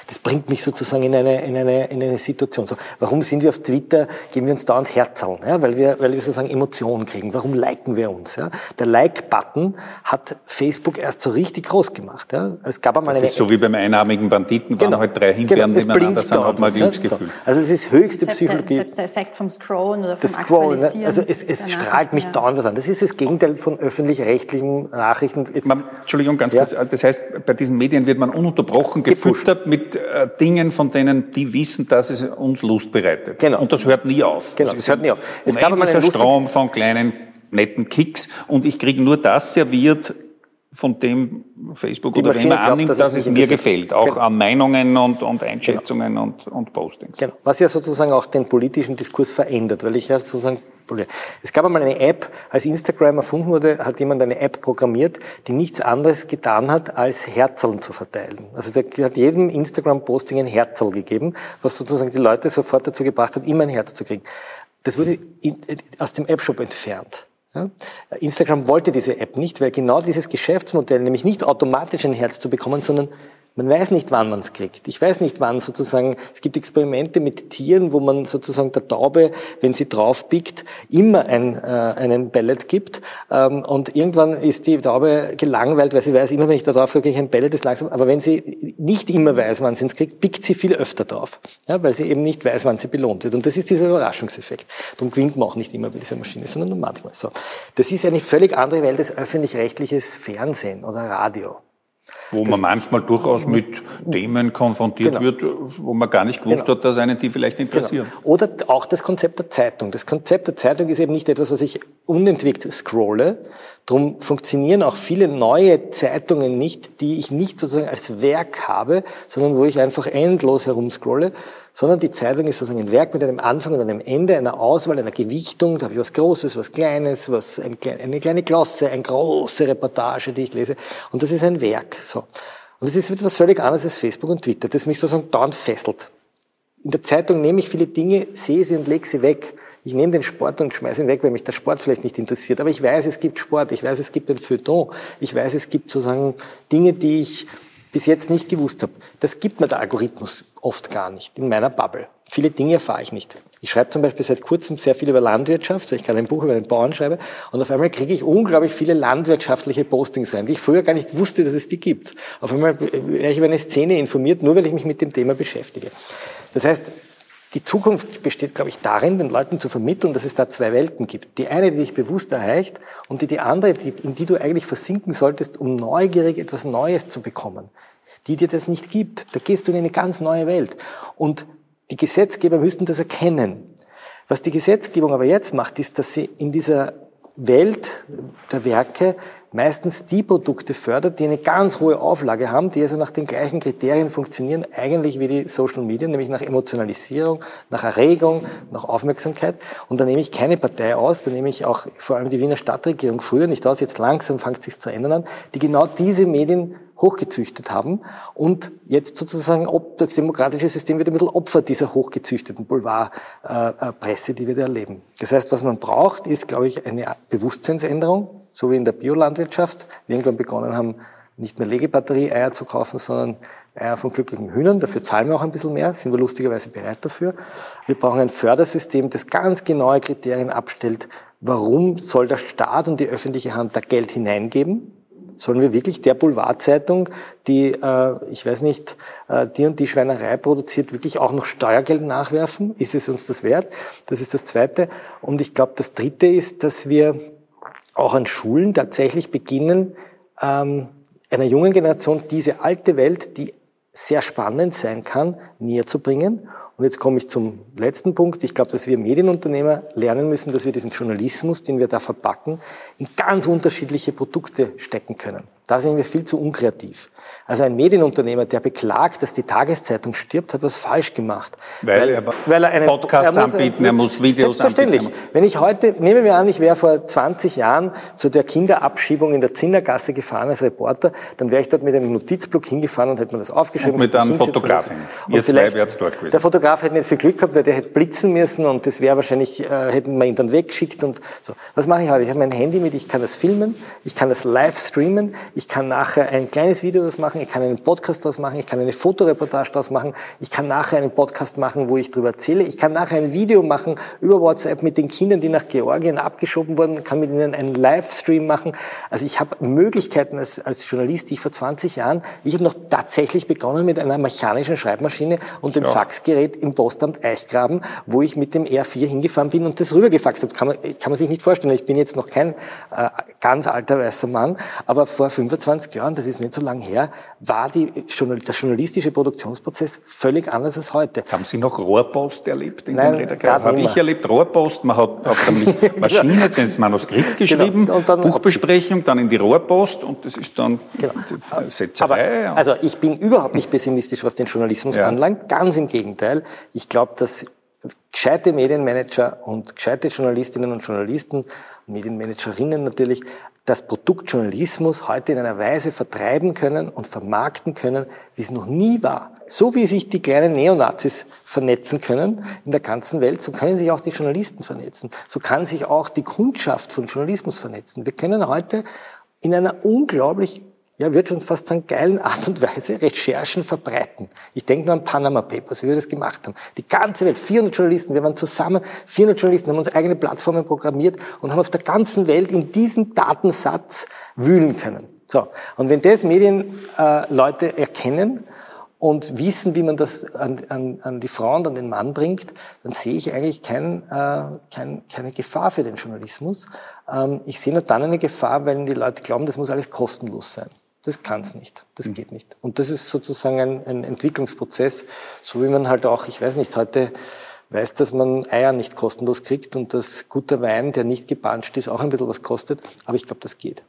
das bringt mich sozusagen in eine, in eine, in eine Situation. So, warum sind wir auf Twitter, geben wir uns dauernd Herzallen? Ja, weil, wir, weil wir sozusagen Emotionen kriegen. Warum liken wir uns? Ja? Der Like-Button hat Facebook erst so richtig groß gemacht. Ja? Es gab einmal das eine ist so wie beim einarmigen Banditen, genau, waren halt drei Himbeeren genau, nebeneinander sind, hat man ein Glücksgefühl. So. Also es ist höchste selbst Psychologie. Der, selbst der Effekt vom Scrollen oder vom das Scrollen, also es, es strahlt mich ja. dauernd was an. Das ist das Gegenteil von öffentlich-rechtlichen Nachrichten. Jetzt, Man, Entschuldigung, ganz kurz. Das heißt, bei diesen Medien Medien wird man ununterbrochen gefüttert mit äh, Dingen, von denen die wissen, dass es uns Lust bereitet. Genau. Und das hört nie auf. Genau, das, hört nie auf. Es gab mal einen Strom von kleinen, netten Kicks und ich kriege nur das serviert, von dem Facebook oder wer immer annimmt, dass, dass es mir gefällt, auch genau. an Meinungen und, und Einschätzungen genau. und, und Postings. Genau. Was ja sozusagen auch den politischen Diskurs verändert, weil ich ja sozusagen es gab einmal eine App, als Instagram erfunden wurde, hat jemand eine App programmiert, die nichts anderes getan hat, als Herzeln zu verteilen. Also der hat jedem Instagram-Posting ein Herzl gegeben, was sozusagen die Leute sofort dazu gebracht hat, immer ein Herz zu kriegen. Das wurde aus dem App-Shop entfernt. Ja? Instagram wollte diese App nicht, weil genau dieses Geschäftsmodell, nämlich nicht automatisch ein Herz zu bekommen, sondern man weiß nicht, wann man es kriegt. Ich weiß nicht, wann sozusagen, es gibt Experimente mit Tieren, wo man sozusagen der Taube, wenn sie draufpickt, immer ein, äh, einen Pellet gibt. Ähm, und irgendwann ist die Taube gelangweilt, weil sie weiß, immer wenn ich da drauf kriege, ich ein Pellet ist langsam. Aber wenn sie nicht immer weiß, wann sie es kriegt, pickt sie viel öfter drauf. Ja, weil sie eben nicht weiß, wann sie belohnt wird. Und das ist dieser Überraschungseffekt. Darum gewinnt man auch nicht immer bei dieser Maschine, sondern nur manchmal. So. Das ist eine völlig andere Welt als öffentlich-rechtliches Fernsehen oder Radio. Wo man manchmal durchaus mit Themen konfrontiert genau. wird, wo man gar nicht gewusst genau. hat, dass einen die vielleicht interessieren. Genau. Oder auch das Konzept der Zeitung. Das Konzept der Zeitung ist eben nicht etwas, was ich unentwegt scrolle. Darum funktionieren auch viele neue Zeitungen nicht, die ich nicht sozusagen als Werk habe, sondern wo ich einfach endlos herumscrolle, sondern die Zeitung ist sozusagen ein Werk mit einem Anfang und einem Ende, einer Auswahl, einer Gewichtung. Da habe ich was Großes, was Kleines, was ein, eine kleine Glosse, eine große Reportage, die ich lese. Und das ist ein Werk. So. Und das ist etwas völlig anderes als Facebook und Twitter, das mich sozusagen dauernd fesselt. In der Zeitung nehme ich viele Dinge, sehe sie und lege sie weg. Ich nehme den Sport und schmeiße ihn weg, weil mich der Sport vielleicht nicht interessiert. Aber ich weiß, es gibt Sport, ich weiß, es gibt ein Feuilleton, ich weiß, es gibt sozusagen Dinge, die ich bis jetzt nicht gewusst habe. Das gibt mir der Algorithmus oft gar nicht in meiner Bubble. Viele Dinge erfahre ich nicht. Ich schreibe zum Beispiel seit kurzem sehr viel über Landwirtschaft, weil ich gerade ein Buch über einen Bauern schreibe. Und auf einmal kriege ich unglaublich viele landwirtschaftliche Postings rein, die ich früher gar nicht wusste, dass es die gibt. Auf einmal wäre ich über eine Szene informiert, nur weil ich mich mit dem Thema beschäftige. Das heißt, die Zukunft besteht, glaube ich, darin, den Leuten zu vermitteln, dass es da zwei Welten gibt. Die eine, die dich bewusst erreicht und die, die andere, die, in die du eigentlich versinken solltest, um neugierig etwas Neues zu bekommen die dir das nicht gibt. Da gehst du in eine ganz neue Welt. Und die Gesetzgeber müssten das erkennen. Was die Gesetzgebung aber jetzt macht, ist, dass sie in dieser Welt der Werke meistens die Produkte fördert, die eine ganz hohe Auflage haben, die also nach den gleichen Kriterien funktionieren, eigentlich wie die Social Media, nämlich nach Emotionalisierung, nach Erregung, nach Aufmerksamkeit. Und da nehme ich keine Partei aus, da nehme ich auch vor allem die Wiener Stadtregierung früher nicht aus, jetzt langsam fängt es sich zu ändern an, die genau diese Medien hochgezüchtet haben und jetzt sozusagen ob das demokratische System wird ein bisschen Opfer dieser hochgezüchteten Boulevardpresse, die wir da erleben. Das heißt, was man braucht, ist, glaube ich, eine Bewusstseinsänderung, so wie in der Biolandwirtschaft. Wir irgendwann begonnen haben, nicht mehr Legebatterie-Eier zu kaufen, sondern Eier von glücklichen Hühnern. Dafür zahlen wir auch ein bisschen mehr, sind wir lustigerweise bereit dafür. Wir brauchen ein Fördersystem, das ganz genaue Kriterien abstellt, warum soll der Staat und die öffentliche Hand da Geld hineingeben Sollen wir wirklich der Boulevardzeitung, die, äh, ich weiß nicht, äh, die und die Schweinerei produziert, wirklich auch noch Steuergeld nachwerfen? Ist es uns das wert? Das ist das Zweite. Und ich glaube, das Dritte ist, dass wir auch an Schulen tatsächlich beginnen, ähm, einer jungen Generation diese alte Welt, die sehr spannend sein kann, näher zu bringen und jetzt komme ich zum letzten Punkt. Ich glaube, dass wir Medienunternehmer lernen müssen, dass wir diesen Journalismus, den wir da verpacken, in ganz unterschiedliche Produkte stecken können. Da sind wir viel zu unkreativ. Also ein Medienunternehmer, der beklagt, dass die Tageszeitung stirbt, hat was falsch gemacht. Weil, weil er, weil er einen, Podcasts er muss, anbieten, er muss Videos selbstverständlich. anbieten. Wenn ich heute, nehmen wir an, ich wäre vor 20 Jahren zu der Kinderabschiebung in der Zinnergasse gefahren als Reporter, dann wäre ich dort mit einem Notizblock hingefahren und hätte mir das aufgeschrieben. Und mit einem Fotografen. Ihr zwei wärt dort gewesen. Der Fotograf hätte nicht viel Glück gehabt, weil der hätte blitzen müssen und das wäre wahrscheinlich, äh, hätten wir ihn dann weggeschickt und so. Was mache ich heute? Ich habe mein Handy mit, ich kann das filmen, ich kann das live streamen, ich kann nachher ein kleines Video daraus machen, ich kann einen Podcast daraus machen, ich kann eine Fotoreportage daraus machen, ich kann nachher einen Podcast machen, wo ich darüber erzähle, ich kann nachher ein Video machen über WhatsApp mit den Kindern, die nach Georgien abgeschoben wurden, kann mit ihnen einen Livestream machen. Also ich habe Möglichkeiten als, als Journalist, die ich vor 20 Jahren, ich habe noch tatsächlich begonnen mit einer mechanischen Schreibmaschine und dem ja. Faxgerät im Postamt Eichgraben, wo ich mit dem R4 hingefahren bin und das rübergefaxt habe. Kann man, kann man sich nicht vorstellen. Ich bin jetzt noch kein äh, ganz alter weißer Mann, aber vor 25 Jahren, das ist nicht so lange her, war die, der journalistische Produktionsprozess völlig anders als heute. Haben Sie noch Rohrpost erlebt in Nein, den Redaktionen? Habe ich erlebt, Rohrpost. Man hat auf der Maschine das Manuskript genau. geschrieben, genau. dann Buchbesprechung, dann in die Rohrpost und das ist dann genau. Setzerei. Aber, also ich bin überhaupt nicht pessimistisch, was den Journalismus ja. anlangt. Ganz im Gegenteil. Ich glaube, dass gescheite Medienmanager und gescheite Journalistinnen und Journalisten Medienmanagerinnen natürlich, das Produkt Journalismus heute in einer Weise vertreiben können und vermarkten können, wie es noch nie war. So wie sich die kleinen Neonazis vernetzen können in der ganzen Welt, so können sich auch die Journalisten vernetzen. So kann sich auch die Kundschaft von Journalismus vernetzen. Wir können heute in einer unglaublich ja, wird schon fast sagen, geilen Art und Weise Recherchen verbreiten. Ich denke nur an Panama Papers, wie wir das gemacht haben. Die ganze Welt, 400 Journalisten, wir waren zusammen, 400 Journalisten haben uns eigene Plattformen programmiert und haben auf der ganzen Welt in diesem Datensatz wühlen können. So. Und wenn das Medienleute äh, erkennen und wissen, wie man das an, an, an die Frau und an den Mann bringt, dann sehe ich eigentlich kein, äh, kein, keine Gefahr für den Journalismus. Ähm, ich sehe nur dann eine Gefahr, wenn die Leute glauben, das muss alles kostenlos sein. Das kann es nicht. Das mhm. geht nicht. Und das ist sozusagen ein, ein, Entwicklungsprozess, so wie man halt auch, ich weiß nicht, heute weiß, dass man Eier nicht kostenlos kriegt und dass guter Wein, der nicht gepanscht ist, auch ein bisschen was kostet. Aber ich glaube, das geht.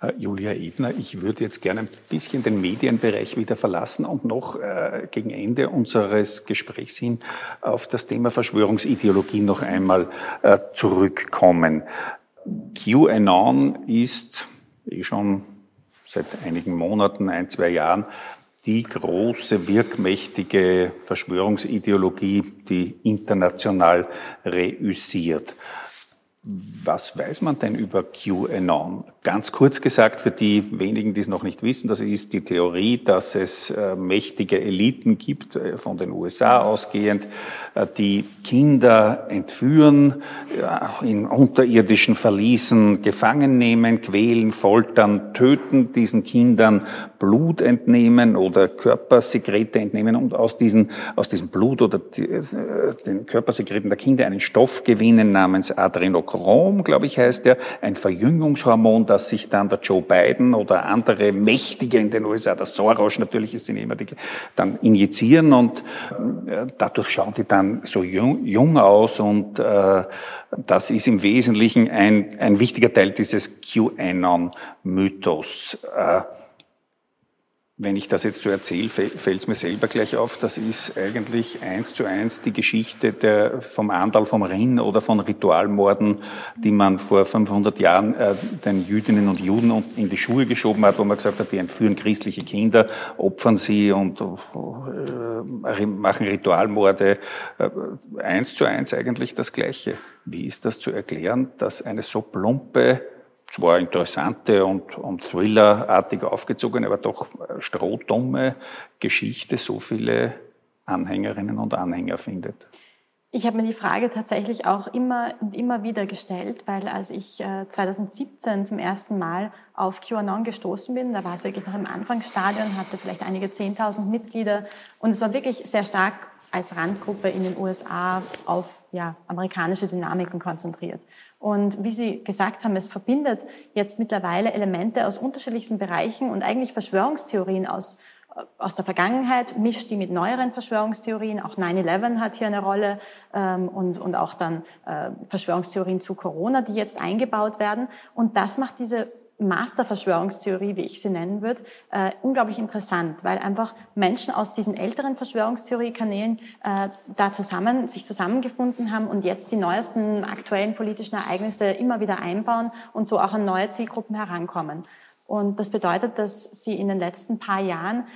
Äh, Julia Ebner, ich würde jetzt gerne ein bisschen den Medienbereich wieder verlassen und noch äh, gegen Ende unseres Gesprächs hin auf das Thema Verschwörungsideologie noch einmal äh, zurückkommen. QAnon ist eh schon seit einigen Monaten, ein, zwei Jahren, die große, wirkmächtige Verschwörungsideologie, die international reüssiert. Was weiß man denn über QAnon? Ganz kurz gesagt, für die wenigen, die es noch nicht wissen, das ist die Theorie, dass es äh, mächtige Eliten gibt, äh, von den USA ausgehend, äh, die Kinder entführen, in unterirdischen Verließen gefangen nehmen, quälen, foltern, töten, diesen Kindern Blut entnehmen oder Körpersekrete entnehmen und aus, diesen, aus diesem Blut oder den Körpersekreten der Kinder einen Stoff gewinnen namens Adrenochrom, glaube ich heißt er, ein Verjüngungshormon, dass sich dann der Joe Biden oder andere Mächtige in den USA, der Soros natürlich ist immer die, dann injizieren und äh, dadurch schauen die dann so jung, jung aus und äh, das ist im Wesentlichen ein, ein wichtiger Teil dieses QAnon-Mythos. Äh, wenn ich das jetzt so erzähle, fällt es mir selber gleich auf, das ist eigentlich eins zu eins die Geschichte der, vom Andal vom Rinn oder von Ritualmorden, die man vor 500 Jahren äh, den Jüdinnen und Juden in die Schuhe geschoben hat, wo man gesagt hat, die entführen christliche Kinder, opfern sie und äh, machen Ritualmorde. Äh, eins zu eins eigentlich das Gleiche. Wie ist das zu erklären, dass eine so plumpe zwar interessante und, und thrillerartig aufgezogene, aber doch strohdumme Geschichte so viele Anhängerinnen und Anhänger findet. Ich habe mir die Frage tatsächlich auch immer und immer wieder gestellt, weil als ich 2017 äh, zum ersten Mal auf QAnon gestoßen bin, da war es wirklich noch im Anfangsstadion, hatte vielleicht einige 10.000 Mitglieder und es war wirklich sehr stark als Randgruppe in den USA auf ja, amerikanische Dynamiken konzentriert. Und wie Sie gesagt haben, es verbindet jetzt mittlerweile Elemente aus unterschiedlichsten Bereichen und eigentlich Verschwörungstheorien aus, äh, aus der Vergangenheit, mischt die mit neueren Verschwörungstheorien. Auch 9-11 hat hier eine Rolle ähm, und, und auch dann äh, Verschwörungstheorien zu Corona, die jetzt eingebaut werden. Und das macht diese Masterverschwörungstheorie, wie ich sie nennen würde, äh, unglaublich interessant, weil einfach Menschen aus diesen älteren Verschwörungstheoriekanälen äh, da zusammen, sich zusammengefunden haben und jetzt die neuesten aktuellen politischen Ereignisse immer wieder einbauen und so auch an neue Zielgruppen herankommen. Und das bedeutet, dass sie in den letzten paar Jahren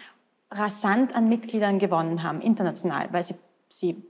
rasant an Mitgliedern gewonnen haben, international, weil sie, sie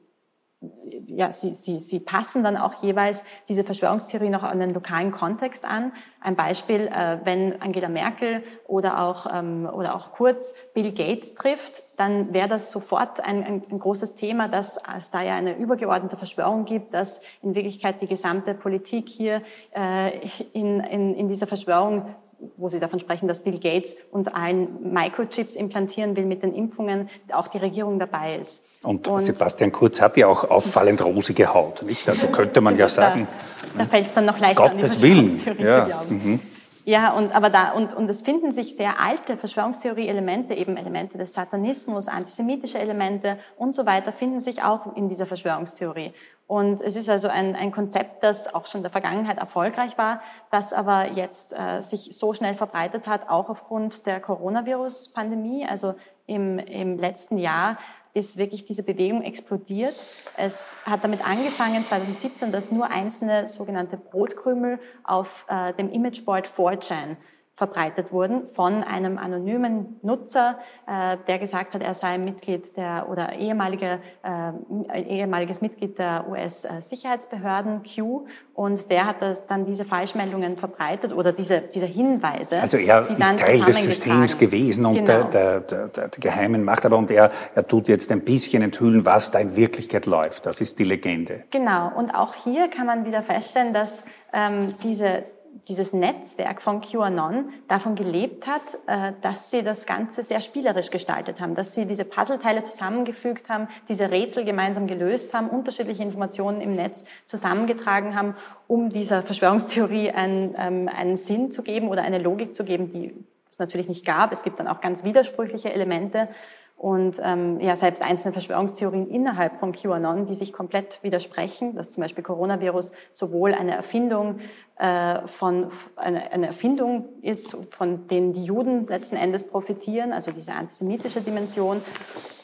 ja, sie, sie, sie passen dann auch jeweils diese Verschwörungstheorie noch an den lokalen Kontext an. Ein Beispiel, äh, wenn Angela Merkel oder auch, ähm, oder auch Kurz Bill Gates trifft, dann wäre das sofort ein, ein, ein, großes Thema, dass es da ja eine übergeordnete Verschwörung gibt, dass in Wirklichkeit die gesamte Politik hier äh, in, in, in dieser Verschwörung wo Sie davon sprechen, dass Bill Gates uns allen Microchips implantieren will mit den Impfungen, auch die Regierung dabei ist. Und, und Sebastian Kurz hat ja auch auffallend rosige Haut, nicht? Also könnte man ja sagen. Da, da fällt es dann noch leichter Gottes an die Willen. Ja. zu glauben. Mhm. Ja, und, aber da, und, und es finden sich sehr alte Verschwörungstheorie-Elemente, eben Elemente des Satanismus, antisemitische Elemente und so weiter, finden sich auch in dieser Verschwörungstheorie. Und es ist also ein, ein Konzept, das auch schon in der Vergangenheit erfolgreich war, das aber jetzt äh, sich so schnell verbreitet hat, auch aufgrund der Coronavirus-Pandemie. Also im, im letzten Jahr ist wirklich diese Bewegung explodiert. Es hat damit angefangen 2017, dass nur einzelne sogenannte Brotkrümel auf äh, dem Imageboard 4chan verbreitet wurden von einem anonymen Nutzer, äh, der gesagt hat, er sei Mitglied der oder ehemalige, äh, ehemaliges Mitglied der US-Sicherheitsbehörden Q und der hat das, dann diese Falschmeldungen verbreitet oder diese, diese Hinweise. Also er ist Teil des Systems gewesen und genau. der, der, der, der, geheimen Macht, aber und er, er tut jetzt ein bisschen enthüllen, was da in Wirklichkeit läuft. Das ist die Legende. Genau, und auch hier kann man wieder feststellen, dass ähm, diese dieses Netzwerk von QAnon davon gelebt hat, äh, dass sie das Ganze sehr spielerisch gestaltet haben, dass sie diese Puzzleteile zusammengefügt haben, diese Rätsel gemeinsam gelöst haben, unterschiedliche Informationen im Netz zusammengetragen haben, um dieser Verschwörungstheorie einen, ähm, einen Sinn zu geben oder eine Logik zu geben, die es natürlich nicht gab. Es gibt dann auch ganz widersprüchliche Elemente. Und ähm, ja, selbst einzelne Verschwörungstheorien innerhalb von QAnon, die sich komplett widersprechen, dass zum Beispiel Coronavirus sowohl eine Erfindung äh, von eine, eine Erfindung ist, von denen die Juden letzten Endes profitieren, also diese antisemitische Dimension,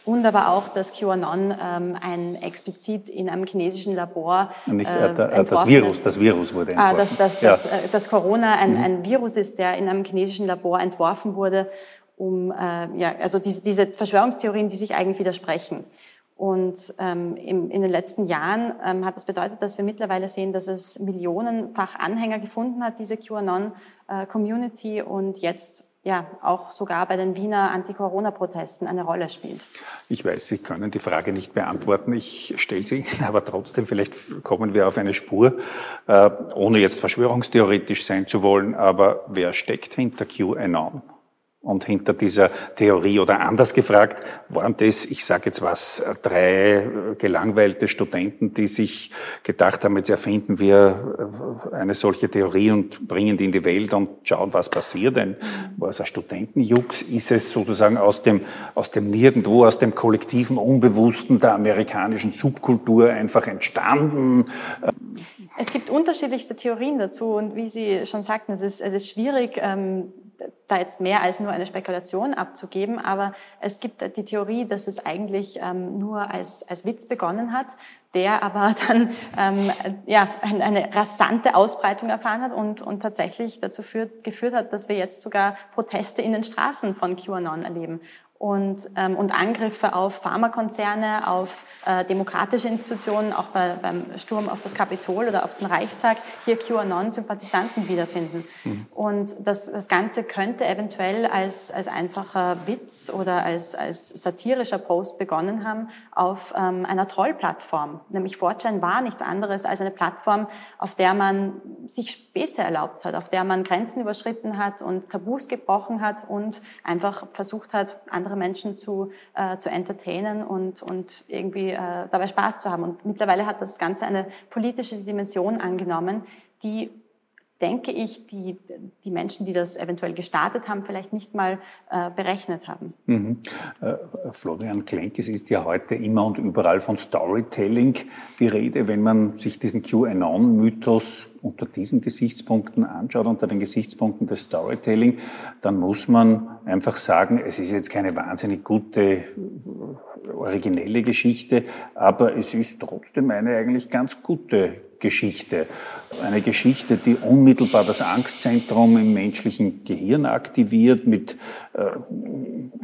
und aber auch, dass QAnon ähm, ein explizit in einem chinesischen Labor nicht, äh, äh das Virus, das Virus wurde entworfen. Ah, dass, dass, ja. dass, äh, dass Corona ein, mhm. ein Virus ist, der in einem chinesischen Labor entworfen wurde um äh, ja, also diese, diese Verschwörungstheorien, die sich eigentlich widersprechen. Und ähm, im, in den letzten Jahren ähm, hat das bedeutet, dass wir mittlerweile sehen, dass es millionenfach Anhänger gefunden hat, diese QAnon-Community, äh, und jetzt ja auch sogar bei den Wiener Anti-Corona-Protesten eine Rolle spielt. Ich weiß, Sie können die Frage nicht beantworten. Ich stelle sie Ihnen aber trotzdem. Vielleicht kommen wir auf eine Spur, äh, ohne jetzt verschwörungstheoretisch sein zu wollen. Aber wer steckt hinter QAnon? Und hinter dieser Theorie oder anders gefragt, waren das, ich sage jetzt was, drei gelangweilte Studenten, die sich gedacht haben, jetzt erfinden wir eine solche Theorie und bringen die in die Welt und schauen, was passiert. Denn war es ein Studentenjux? Ist es sozusagen aus dem, aus dem Nirgendwo, aus dem kollektiven Unbewussten der amerikanischen Subkultur einfach entstanden? Es gibt unterschiedlichste Theorien dazu und wie Sie schon sagten, es ist, es ist schwierig, ähm, da jetzt mehr als nur eine Spekulation abzugeben, aber es gibt die Theorie, dass es eigentlich ähm, nur als, als Witz begonnen hat, der aber dann ähm, ja, eine rasante Ausbreitung erfahren hat und, und tatsächlich dazu führt, geführt hat, dass wir jetzt sogar Proteste in den Straßen von QAnon erleben und, ähm, und Angriffe auf Pharmakonzerne, auf äh, demokratische Institutionen, auch bei, beim Sturm auf das Kapitol oder auf den Reichstag, hier QAnon-Sympathisanten wiederfinden. Mhm. Und das, das Ganze könnte eventuell als, als einfacher Witz oder als, als satirischer Post begonnen haben auf ähm, einer Trollplattform. Nämlich 4 war nichts anderes als eine Plattform, auf der man sich Späße erlaubt hat, auf der man Grenzen überschritten hat und Tabus gebrochen hat und einfach versucht hat, andere Menschen zu, äh, zu entertainen und, und irgendwie äh, dabei Spaß zu haben. Und mittlerweile hat das Ganze eine politische Dimension angenommen, die denke ich, die, die Menschen, die das eventuell gestartet haben, vielleicht nicht mal äh, berechnet haben. Mhm. Äh, Florian Klenk, es ist ja heute immer und überall von Storytelling die Rede. Wenn man sich diesen QAnon-Mythos unter diesen Gesichtspunkten anschaut, unter den Gesichtspunkten des Storytelling, dann muss man einfach sagen, es ist jetzt keine wahnsinnig gute, originelle Geschichte, aber es ist trotzdem eine eigentlich ganz gute Geschichte. Eine Geschichte, die unmittelbar das Angstzentrum im menschlichen Gehirn aktiviert mit äh,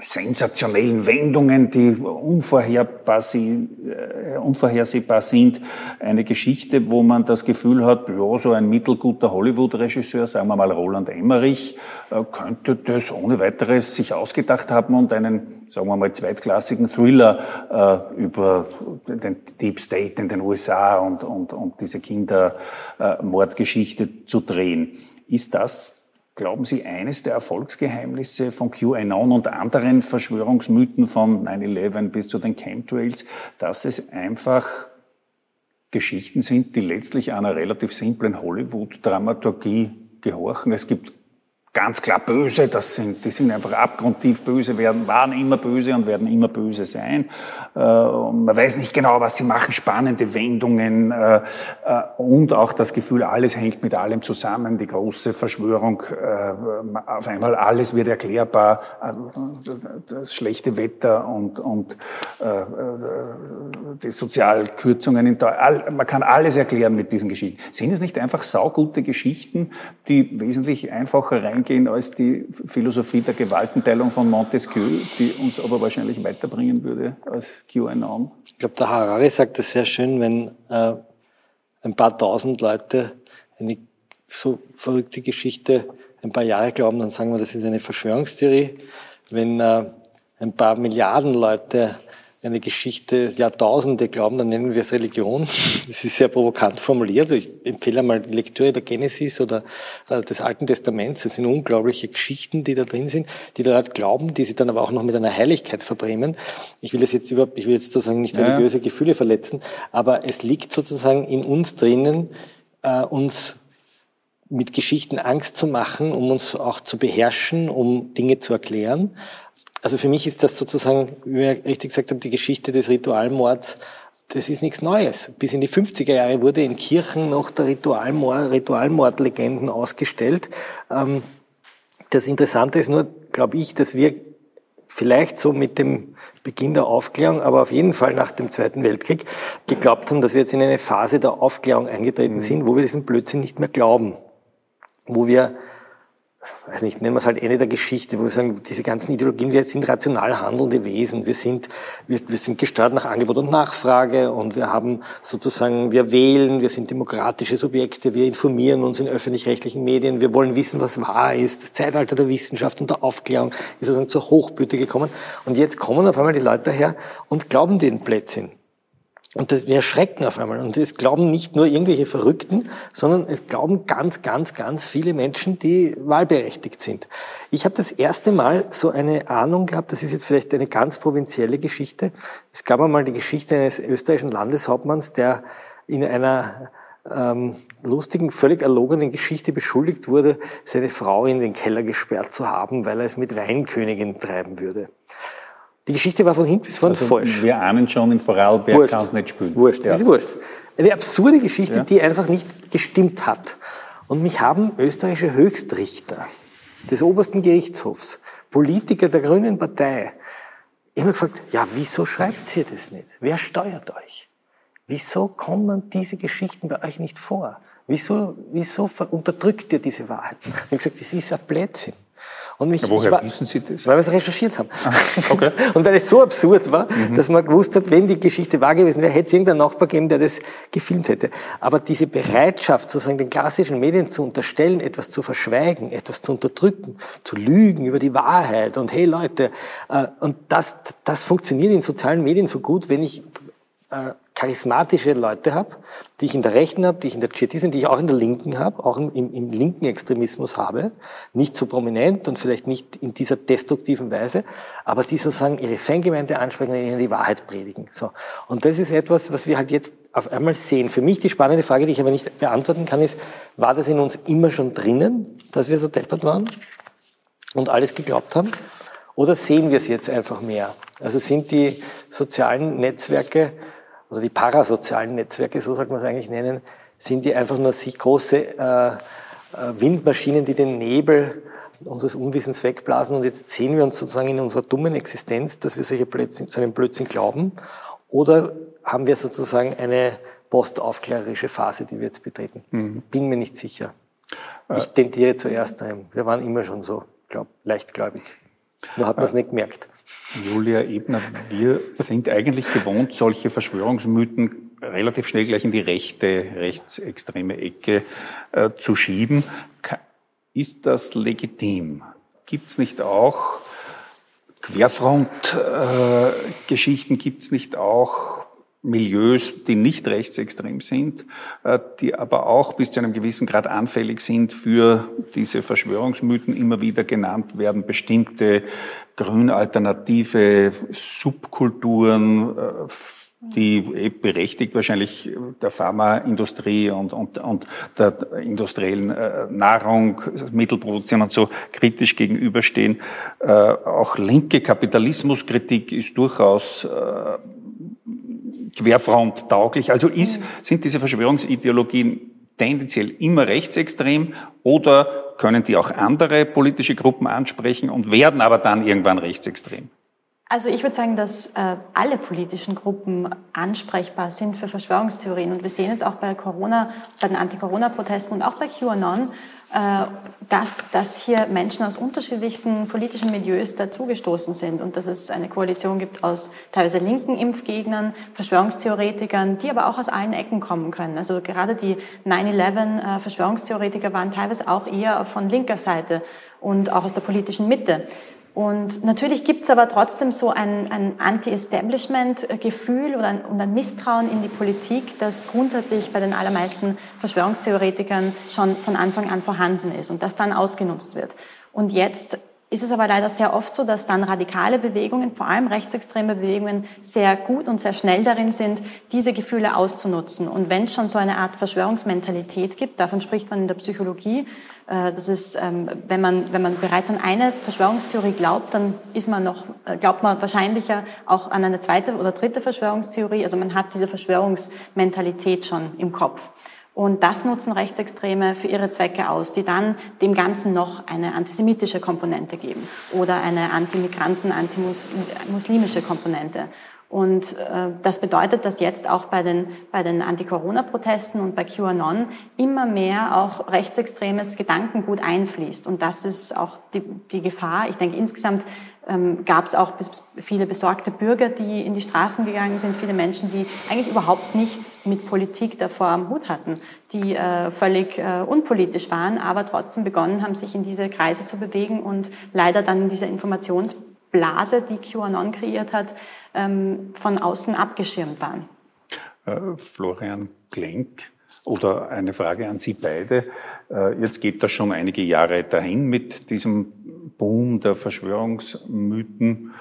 sensationellen Wendungen, die unvorhersehbar, äh, unvorhersehbar sind. Eine Geschichte, wo man das Gefühl hat, ja, so ein mittelguter Hollywood-Regisseur, sagen wir mal Roland Emmerich, äh, könnte das ohne weiteres sich ausgedacht haben und einen, sagen wir mal, zweitklassigen Thriller äh, über den Deep State in den USA und, und, und diese Kindermordgeschichte zu drehen. Ist das Glauben Sie, eines der Erfolgsgeheimnisse von QAnon und anderen Verschwörungsmythen von 9-11 bis zu den Chemtrails, dass es einfach Geschichten sind, die letztlich einer relativ simplen Hollywood-Dramaturgie gehorchen? Es gibt ganz klar böse, das sind, die sind einfach abgrundtief böse, werden, waren immer böse und werden immer böse sein. Äh, man weiß nicht genau, was sie machen, spannende Wendungen äh, äh, und auch das Gefühl, alles hängt mit allem zusammen, die große Verschwörung, auf einmal alles wird erklärbar, das schlechte Wetter und, und die Sozialkürzungen, man kann alles erklären mit diesen Geschichten. Sind es nicht einfach saugute Geschichten, die wesentlich einfacher reingehen gehen als die Philosophie der Gewaltenteilung von Montesquieu, die uns aber wahrscheinlich weiterbringen würde als QAnon. Ich glaube, der Harari sagt das sehr schön, wenn äh, ein paar tausend Leute eine so verrückte Geschichte ein paar Jahre glauben, dann sagen wir, das ist eine Verschwörungstheorie. Wenn äh, ein paar Milliarden Leute eine Geschichte Jahrtausende glauben, dann nennen wir es Religion. Das ist sehr provokant formuliert. Ich empfehle einmal die Lektüre der Genesis oder äh, des Alten Testaments. Das sind unglaubliche Geschichten, die da drin sind, die da Leute glauben, die sie dann aber auch noch mit einer Heiligkeit verbremen. Ich will das jetzt überhaupt, ich will jetzt sozusagen nicht religiöse Gefühle verletzen, aber es liegt sozusagen in uns drinnen, äh, uns mit Geschichten Angst zu machen, um uns auch zu beherrschen, um Dinge zu erklären also für mich ist das sozusagen, wie wir richtig gesagt haben, die Geschichte des Ritualmords, das ist nichts Neues. Bis in die 50er Jahre wurde in Kirchen noch der Ritualmord, Ritualmordlegenden ausgestellt. Ähm, das Interessante ist nur, glaube ich, dass wir vielleicht so mit dem Beginn der Aufklärung, aber auf jeden Fall nach dem Zweiten Weltkrieg geglaubt haben, dass wir jetzt in eine Phase der Aufklärung eingetreten mhm. sind, wo wir diesen Blödsinn nicht mehr glauben. Wo wir weiß nicht, nennen wir es halt Ende der Geschichte, wo wir sagen, diese ganzen Ideologien, wir sind rational handelnde Wesen, wir sind, wir, wir sind gesteuert nach Angebot und Nachfrage und wir haben sozusagen, wir wählen, wir sind demokratische Subjekte, wir informieren uns in öffentlich-rechtlichen Medien, wir wollen wissen, was wahr ist. Das Zeitalter der Wissenschaft und der Aufklärung ist sozusagen zur Hochblüte gekommen und jetzt kommen auf einmal die Leute daher und glauben den Blödsinn. Und das, wir erschrecken auf einmal. Und es glauben nicht nur irgendwelche Verrückten, sondern es glauben ganz, ganz, ganz viele Menschen, die wahlberechtigt sind. Ich habe das erste Mal so eine Ahnung gehabt, das ist jetzt vielleicht eine ganz provinzielle Geschichte. Es gab einmal die Geschichte eines österreichischen Landeshauptmanns, der in einer ähm, lustigen, völlig erlogenen Geschichte beschuldigt wurde, seine Frau in den Keller gesperrt zu haben, weil er es mit Weinkönigin treiben würde. Die Geschichte war von hinten bis vorne also falsch. Wir ahnen schon, in Vorarlberg kann es nicht spielen. Wurscht, ja. das ist wurscht. Eine absurde Geschichte, ja. die einfach nicht gestimmt hat. Und mich haben österreichische Höchstrichter des obersten Gerichtshofs, Politiker der Grünen Partei, immer gefragt, ja, wieso schreibt ihr das nicht? Wer steuert euch? Wieso kommen diese Geschichten bei euch nicht vor? Wieso, wieso unterdrückt ihr diese Wahrheit? Ich habe gesagt, das ist ein Blödsinn. Und mich, ja, woher war, wissen Sie das? Weil wir es recherchiert haben. Ah, okay. und weil es so absurd war, mhm. dass man gewusst hat, wenn die Geschichte wahr gewesen wäre, hätte es irgendeinen Nachbar gegeben, der das gefilmt hätte. Aber diese Bereitschaft, sozusagen den klassischen Medien zu unterstellen, etwas zu verschweigen, etwas zu unterdrücken, zu lügen über die Wahrheit und hey Leute, äh, und das, das funktioniert in sozialen Medien so gut, wenn ich äh, charismatische Leute habe, die ich in der Rechten habe, die ich in der Dschihadistin, die ich auch in der Linken habe, auch im, im, linken Extremismus habe, nicht so prominent und vielleicht nicht in dieser destruktiven Weise, aber die sozusagen ihre Fangemeinde ansprechen und ihnen die Wahrheit predigen. So. Und das ist etwas, was wir halt jetzt auf einmal sehen. Für mich die spannende Frage, die ich aber nicht beantworten kann, ist, war das in uns immer schon drinnen, dass wir so deppert waren und alles geglaubt haben? Oder sehen wir es jetzt einfach mehr? Also sind die sozialen Netzwerke oder die parasozialen Netzwerke, so sollte man es eigentlich nennen, sind die einfach nur sich große äh, äh, Windmaschinen, die den Nebel unseres Unwissens wegblasen. Und jetzt sehen wir uns sozusagen in unserer dummen Existenz, dass wir solche Blödsinn, so einen Blödsinn glauben. Oder haben wir sozusagen eine postaufklärerische Phase, die wir jetzt betreten? Mhm. Bin mir nicht sicher. Ich tendiere zuerst ein. Wir waren immer schon so, glaub, leichtgläubig. Nur hat man es nicht gemerkt. Julia Ebner, wir sind eigentlich gewohnt, solche Verschwörungsmythen relativ schnell gleich in die rechte, rechtsextreme Ecke äh, zu schieben. Ist das legitim? Gibt es nicht auch Querfront-Geschichten? Äh, Gibt es nicht auch Milieus, die nicht rechtsextrem sind, äh, die aber auch bis zu einem gewissen Grad anfällig sind für diese Verschwörungsmythen immer wieder genannt werden, bestimmte grünalternative Subkulturen, äh, die eh berechtigt wahrscheinlich der Pharmaindustrie und, und, und der industriellen äh, Nahrungsmittelproduktion und so kritisch gegenüberstehen. Auch linke Kapitalismuskritik ist durchaus Querfront tauglich. Also ist, sind diese Verschwörungsideologien tendenziell immer rechtsextrem oder können die auch andere politische Gruppen ansprechen und werden aber dann irgendwann rechtsextrem? Also ich würde sagen, dass äh, alle politischen Gruppen ansprechbar sind für Verschwörungstheorien. Und wir sehen jetzt auch bei Corona, bei den Anti-Corona-Protesten und auch bei QAnon, dass, dass hier Menschen aus unterschiedlichsten politischen Milieus dazugestoßen sind und dass es eine Koalition gibt aus teilweise linken Impfgegnern, Verschwörungstheoretikern, die aber auch aus allen Ecken kommen können. Also gerade die 9-11 äh, waren teilweise auch eher von linker Seite und auch aus der politischen Mitte. Und natürlich gibt es aber trotzdem so ein, ein Anti-Establishment-Gefühl oder ein, und ein Misstrauen in die Politik, das grundsätzlich bei den allermeisten Verschwörungstheoretikern schon von Anfang an vorhanden ist und das dann ausgenutzt wird. Und jetzt ist es aber leider sehr oft so, dass dann radikale Bewegungen, vor allem rechtsextreme Bewegungen, sehr gut und sehr schnell darin sind, diese Gefühle auszunutzen. Und wenn es schon so eine Art Verschwörungsmentalität gibt, davon spricht man in der Psychologie, äh, das ist, ähm, wenn man, wenn man bereits an eine Verschwörungstheorie glaubt, dann ist man noch, äh, glaubt man wahrscheinlicher auch an eine zweite oder dritte Verschwörungstheorie. Also man hat diese Verschwörungsmentalität schon im Kopf. Und das nutzen Rechtsextreme für ihre Zwecke aus, die dann dem Ganzen noch eine antisemitische Komponente geben oder eine antimigranten, antimuslimische Komponente. Und äh, das bedeutet, dass jetzt auch bei den, bei den Anti-Corona-Protesten und bei QAnon immer mehr auch rechtsextremes Gedankengut einfließt. Und das ist auch die, die Gefahr. Ich denke, insgesamt ähm, gab es auch viele besorgte Bürger, die in die Straßen gegangen sind, viele Menschen, die eigentlich überhaupt nichts mit Politik davor am Hut hatten, die äh, völlig äh, unpolitisch waren, aber trotzdem begonnen haben, sich in diese Kreise zu bewegen und leider dann in dieser Informationsblase, die QAnon kreiert hat, ähm, von außen abgeschirmt waren. Äh, Florian Klenk oder eine Frage an Sie beide. Äh, jetzt geht das schon einige Jahre dahin mit diesem Boom der Verschwörungsmythen.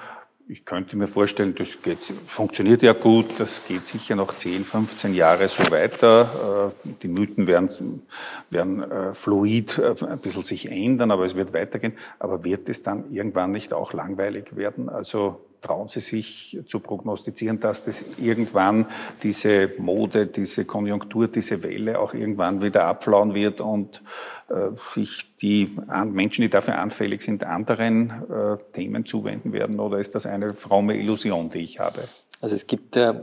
Ich könnte mir vorstellen, das geht, funktioniert ja gut, das geht sicher noch 10, 15 Jahre so weiter. Äh, die Mythen werden, werden äh, fluid äh, ein bisschen sich ändern, aber es wird weitergehen. Aber wird es dann irgendwann nicht auch langweilig werden? Also trauen Sie sich zu prognostizieren, dass das irgendwann diese Mode, diese Konjunktur, diese Welle auch irgendwann wieder abflauen wird und äh, sich die Menschen, die dafür anfällig sind, anderen äh, Themen zuwenden werden? Oder ist das eine fromme Illusion, die ich habe? Also es gibt äh,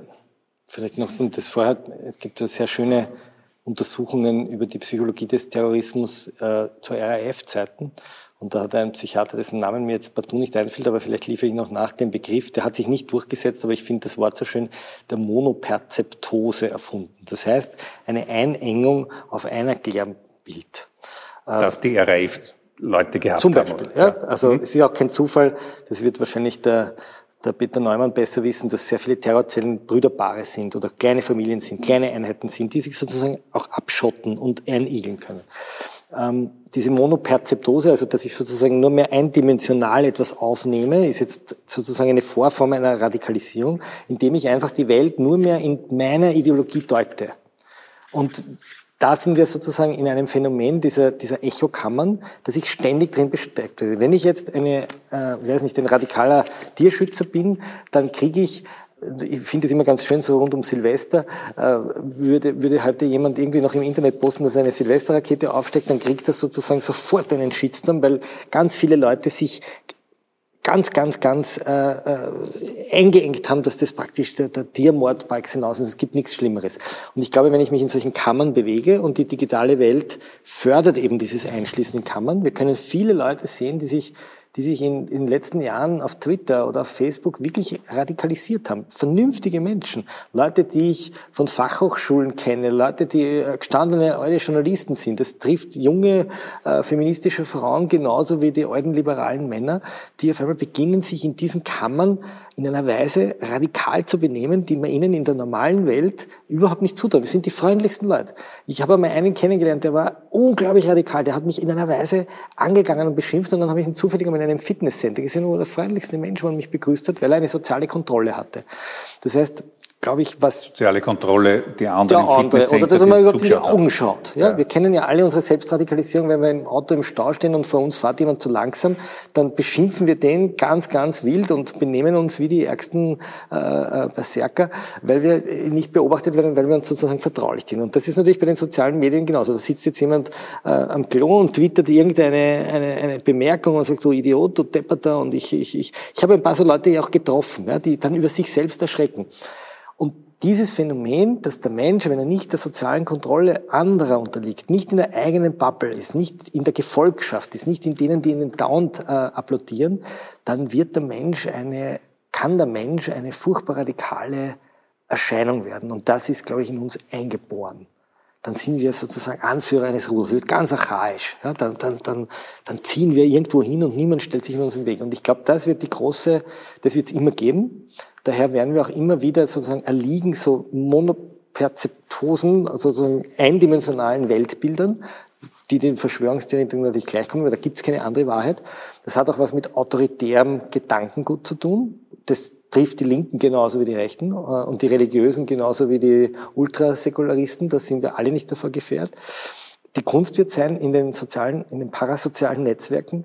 vielleicht noch und das vorher, es gibt sehr schöne Untersuchungen über die Psychologie des Terrorismus äh, zu RAF-Zeiten. Und da hat ein Psychiater, dessen Namen mir jetzt partout nicht einfällt, aber vielleicht liefere ich noch nach dem Begriff, der hat sich nicht durchgesetzt, aber ich finde das Wort so schön, der Monoperzeptose erfunden. Das heißt, eine Einengung auf ein Erklärbild. Dass die RAF Leute gehabt Zum Beispiel, haben. Ja. Also mhm. es ist auch kein Zufall, das wird wahrscheinlich der, der Peter Neumann besser wissen, dass sehr viele Terrorzellen Brüderpaare sind oder kleine Familien sind, kleine Einheiten sind, die sich sozusagen auch abschotten und einigeln können ähm, diese Monoperzeptose, also dass ich sozusagen nur mehr eindimensional etwas aufnehme, ist jetzt sozusagen eine Vorform einer Radikalisierung, indem ich einfach die Welt nur mehr in meiner Ideologie deute. Und da sind wir sozusagen in einem Phänomen dieser, dieser Echokammern, dass ich ständig drin bestärkt werde. Wenn ich jetzt eine, äh, weiß nicht, ein radikaler Tierschützer bin, dann kriege ich ich finde es immer ganz schön, so rund um Silvester, äh, würde, würde heute jemand irgendwie noch im Internet posten, dass er eine Silvesterrakete aufsteckt, dann kriegt er sozusagen sofort einen Shitstorm, weil ganz viele Leute sich ganz, ganz, ganz äh, äh, eingeengt haben, dass das praktisch der, der Tiermord par excellence ist. Es gibt nichts Schlimmeres. Und ich glaube, wenn ich mich in solchen Kammern bewege und die digitale Welt fördert eben dieses Einschließen in Kammern, wir können viele Leute sehen, die sich die sich in, in den letzten Jahren auf Twitter oder auf Facebook wirklich radikalisiert haben. Vernünftige Menschen. Leute, die ich von Fachhochschulen kenne, Leute, die äh, gestandene alte Journalisten sind. Das trifft junge äh, feministische Frauen genauso wie die alten liberalen Männer, die auf einmal beginnen, sich in diesen Kammern in einer Weise radikal zu benehmen, die man ihnen in der normalen Welt überhaupt nicht zutraut. Wir sind die freundlichsten Leute. Ich habe einmal einen kennengelernt, der war unglaublich radikal. Der hat mich in einer Weise angegangen und beschimpft und dann habe ich ihn zufällig in einem Fitnesscenter gesehen, wo der freundlichste Mensch, mich begrüßt hat, weil er eine soziale Kontrolle hatte. Das heißt, glaube ich, was... Soziale Kontrolle, die anderen der andere, Oder dass man überhaupt in die Augen schaut. Ja? ja? Wir kennen ja alle unsere Selbstradikalisierung, wenn wir im Auto im Stau stehen und vor uns fährt jemand zu langsam, dann beschimpfen wir den ganz, ganz wild und benehmen uns wie die ärgsten äh, äh Berserker, weil wir nicht beobachtet werden, weil wir uns sozusagen vertraulich kennen. Und das ist natürlich bei den sozialen Medien genauso. Da sitzt jetzt jemand äh, am Klo und twittert irgendeine eine, eine Bemerkung und sagt, du Idiot, du Depperter. Und ich, ich, ich, ich habe ein paar so Leute ja auch getroffen, ja, die dann über sich selbst erschrecken. Dieses Phänomen, dass der Mensch, wenn er nicht der sozialen Kontrolle anderer unterliegt, nicht in der eigenen Bubble ist, nicht in der Gefolgschaft ist, nicht in denen, die ihn dauernd äh, applaudieren, dann wird der Mensch eine, kann der Mensch eine furchtbar radikale Erscheinung werden. Und das ist, glaube ich, in uns eingeboren. Dann sind wir sozusagen Anführer eines Rudels. Wird ganz archaisch. Ja, dann, dann, dann, dann ziehen wir irgendwo hin und niemand stellt sich in uns im Weg. Und ich glaube, das wird die große, das wird es immer geben. Daher werden wir auch immer wieder sozusagen erliegen so monoperzeptosen, also sozusagen eindimensionalen Weltbildern, die den Verschwörungstheoretikern natürlich gleichkommen, weil da gibt es keine andere Wahrheit. Das hat auch was mit autoritärem Gedankengut zu tun. Das trifft die Linken genauso wie die Rechten äh, und die Religiösen genauso wie die Ultrasäkularisten. Da sind wir alle nicht davor gefährdet. Die Kunst wird sein, in den sozialen, in den parasozialen Netzwerken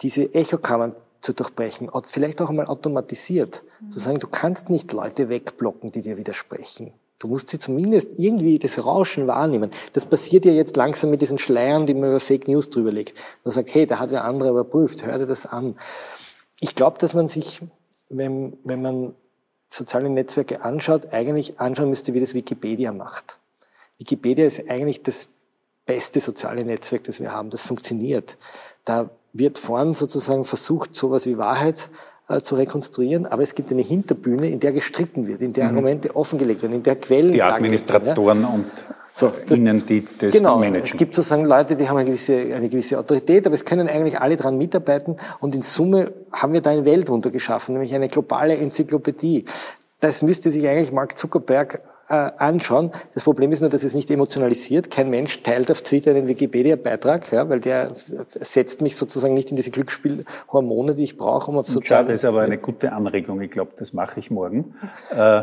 diese Echokammern zu durchbrechen, vielleicht auch einmal automatisiert, mhm. zu sagen, du kannst nicht Leute wegblocken, die dir widersprechen. Du musst sie zumindest irgendwie das Rauschen wahrnehmen. Das passiert ja jetzt langsam mit diesen Schleiern, die man über Fake News drüber legt. Man sagt, hey, da hat der andere überprüft, hör dir das an. Ich glaube, dass man sich, wenn, wenn man soziale Netzwerke anschaut, eigentlich anschauen müsste, wie das Wikipedia macht. Wikipedia ist eigentlich das beste soziale Netzwerk, das wir haben. Das funktioniert. Da wird vorn sozusagen versucht, sowas wie Wahrheit äh, zu rekonstruieren, aber es gibt eine Hinterbühne, in der gestritten wird, in der mhm. Argumente offengelegt werden, in der Quellen. Die Administratoren ja. und so, das, Ihnen, die das genau, managen. Es gibt sozusagen Leute, die haben eine gewisse, eine gewisse Autorität, aber es können eigentlich alle daran mitarbeiten und in Summe haben wir da eine Welt runtergeschaffen, nämlich eine globale Enzyklopädie. Das müsste sich eigentlich Mark Zuckerberg anschauen. Das Problem ist nur, dass es nicht emotionalisiert. Kein Mensch teilt auf Twitter einen Wikipedia-Beitrag, ja, weil der setzt mich sozusagen nicht in diese Glücksspielhormone, die ich brauche, um auf sozialen... Das ist aber eine gute Anregung. Ich glaube, das mache ich morgen. Äh,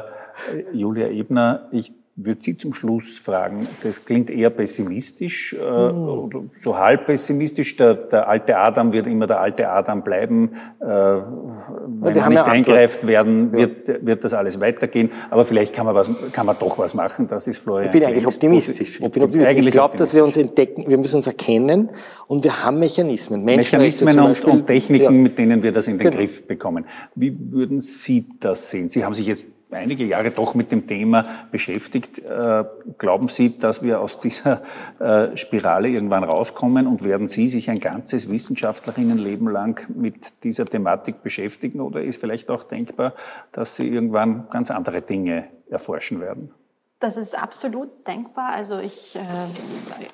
Julia Ebner, ich würde Sie zum Schluss fragen, das klingt eher pessimistisch, äh, mhm. so halb pessimistisch. Der, der, alte Adam wird immer der alte Adam bleiben. Äh, wenn er nicht eingreift werden, wird, ja. wird das alles weitergehen. Aber vielleicht kann man, was, kann man doch was machen. Das ist Florian. Ich bin eigentlich optimistisch. Ich bin optimistisch. Ich glaube, dass wir uns entdecken, wir müssen uns erkennen und wir haben Mechanismen. Mechanismen und, und, Techniken, ja. mit denen wir das in den genau. Griff bekommen. Wie würden Sie das sehen? Sie haben sich jetzt einige Jahre doch mit dem Thema beschäftigt. Äh, glauben Sie, dass wir aus dieser äh, Spirale irgendwann rauskommen und werden Sie sich ein ganzes Wissenschaftlerinnenleben lang mit dieser Thematik beschäftigen oder ist vielleicht auch denkbar, dass Sie irgendwann ganz andere Dinge erforschen werden? Das ist absolut denkbar. Also ich, äh,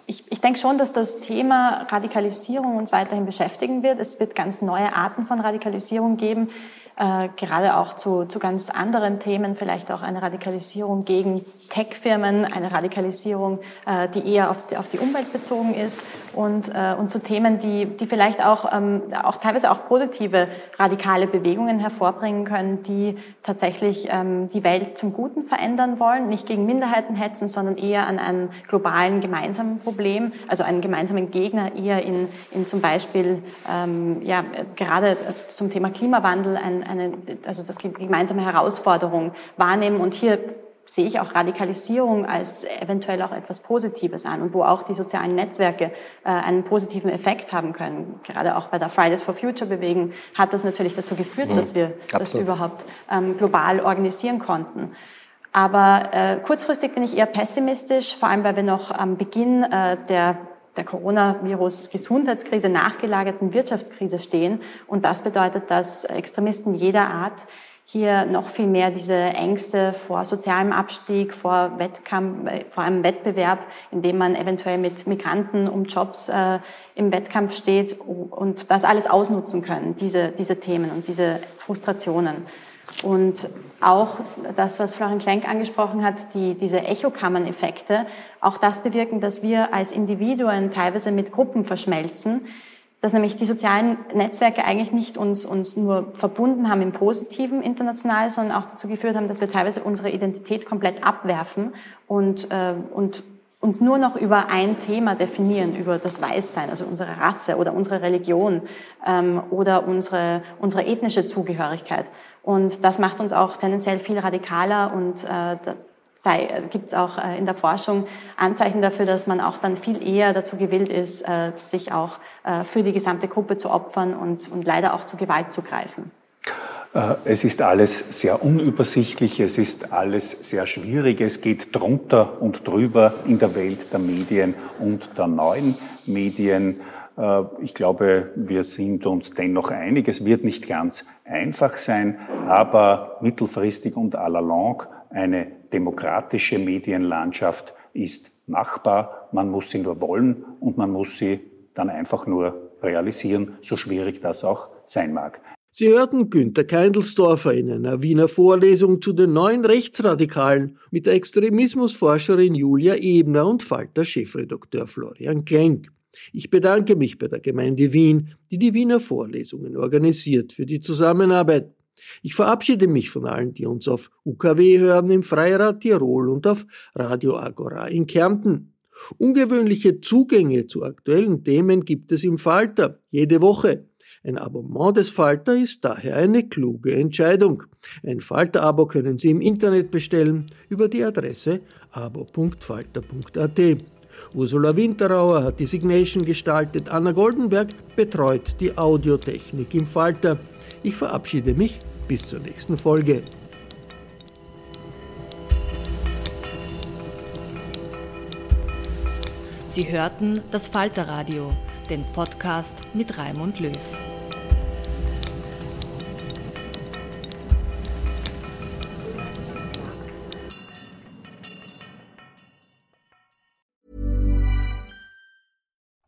ich, ich denke schon, dass das Thema Radikalisierung uns weiterhin beschäftigen wird. Es wird ganz neue Arten von Radikalisierung geben äh, gerade auch zu, zu ganz anderen Themen, vielleicht auch eine Radikalisierung gegen Tech-Firmen, eine Radikalisierung, äh, die eher auf die, auf die Umwelt bezogen ist und, äh, und zu Themen, die, die vielleicht auch, ähm, auch teilweise auch positive radikale Bewegungen hervorbringen können, die tatsächlich ähm, die Welt zum Guten verändern wollen, nicht gegen Minderheiten hetzen, sondern eher an einem globalen gemeinsamen Problem, also einen gemeinsamen Gegner eher in, in zum Beispiel ähm, ja, gerade zum Thema Klimawandel ein, eine, also das gemeinsame Herausforderung wahrnehmen. Und hier sehe ich auch Radikalisierung als eventuell auch etwas Positives an und wo auch die sozialen Netzwerke äh, einen positiven Effekt haben können. Gerade auch bei der Fridays for Future Bewegung hat das natürlich dazu geführt, mhm. dass wir Absolut. das überhaupt ähm, global organisieren konnten. Aber äh, kurzfristig bin ich eher pessimistisch, vor allem weil wir noch am Beginn äh, der der Coronavirus-Gesundheitskrise nachgelagerten Wirtschaftskrise stehen. Und das bedeutet, dass Extremisten jeder Art hier noch viel mehr diese Ängste vor sozialem Abstieg, vor Wettkampf, vor einem Wettbewerb, in dem man eventuell mit Migranten um Jobs äh, im Wettkampf steht und das alles ausnutzen können, diese, diese Themen und diese Frustrationen. Und auch das, was Florian Klenk angesprochen hat, die, diese Echokammern-Effekte, auch das bewirken, dass wir als Individuen teilweise mit Gruppen verschmelzen. dass nämlich die sozialen Netzwerke eigentlich nicht uns, uns nur verbunden haben im Positiven international, sondern auch dazu geführt haben, dass wir teilweise unsere Identität komplett abwerfen und, äh, und uns nur noch über ein Thema definieren, über das Weißsein, also unsere Rasse oder unsere Religion ähm, oder unsere, unsere ethnische Zugehörigkeit. Und das macht uns auch tendenziell viel radikaler und äh, gibt es auch äh, in der Forschung Anzeichen dafür, dass man auch dann viel eher dazu gewillt ist, äh, sich auch äh, für die gesamte Gruppe zu opfern und, und leider auch zu Gewalt zu greifen. Äh, es ist alles sehr unübersichtlich, es ist alles sehr schwierig, es geht drunter und drüber in der Welt der Medien und der neuen Medien. Äh, ich glaube, wir sind uns dennoch einig, es wird nicht ganz einfach sein, aber mittelfristig und à la longue eine demokratische Medienlandschaft ist machbar. Man muss sie nur wollen und man muss sie dann einfach nur realisieren, so schwierig das auch sein mag. Sie hörten Günter Keindelsdorfer in einer Wiener Vorlesung zu den neuen Rechtsradikalen mit der Extremismusforscherin Julia Ebner und Falter-Chefredakteur Florian Klenk. Ich bedanke mich bei der Gemeinde Wien, die die Wiener Vorlesungen organisiert, für die Zusammenarbeit. Ich verabschiede mich von allen, die uns auf UKW hören im Freirad Tirol und auf Radio Agora in Kärnten. Ungewöhnliche Zugänge zu aktuellen Themen gibt es im Falter, jede Woche. Ein Abonnement des Falter ist daher eine kluge Entscheidung. Ein Falter-Abo können Sie im Internet bestellen über die Adresse abo.falter.at. Ursula Winterauer hat die Signation gestaltet, Anna Goldenberg betreut die Audiotechnik im Falter. Ich verabschiede mich bis zur nächsten Folge. Sie hörten das Falterradio, den Podcast mit Raimund Löw.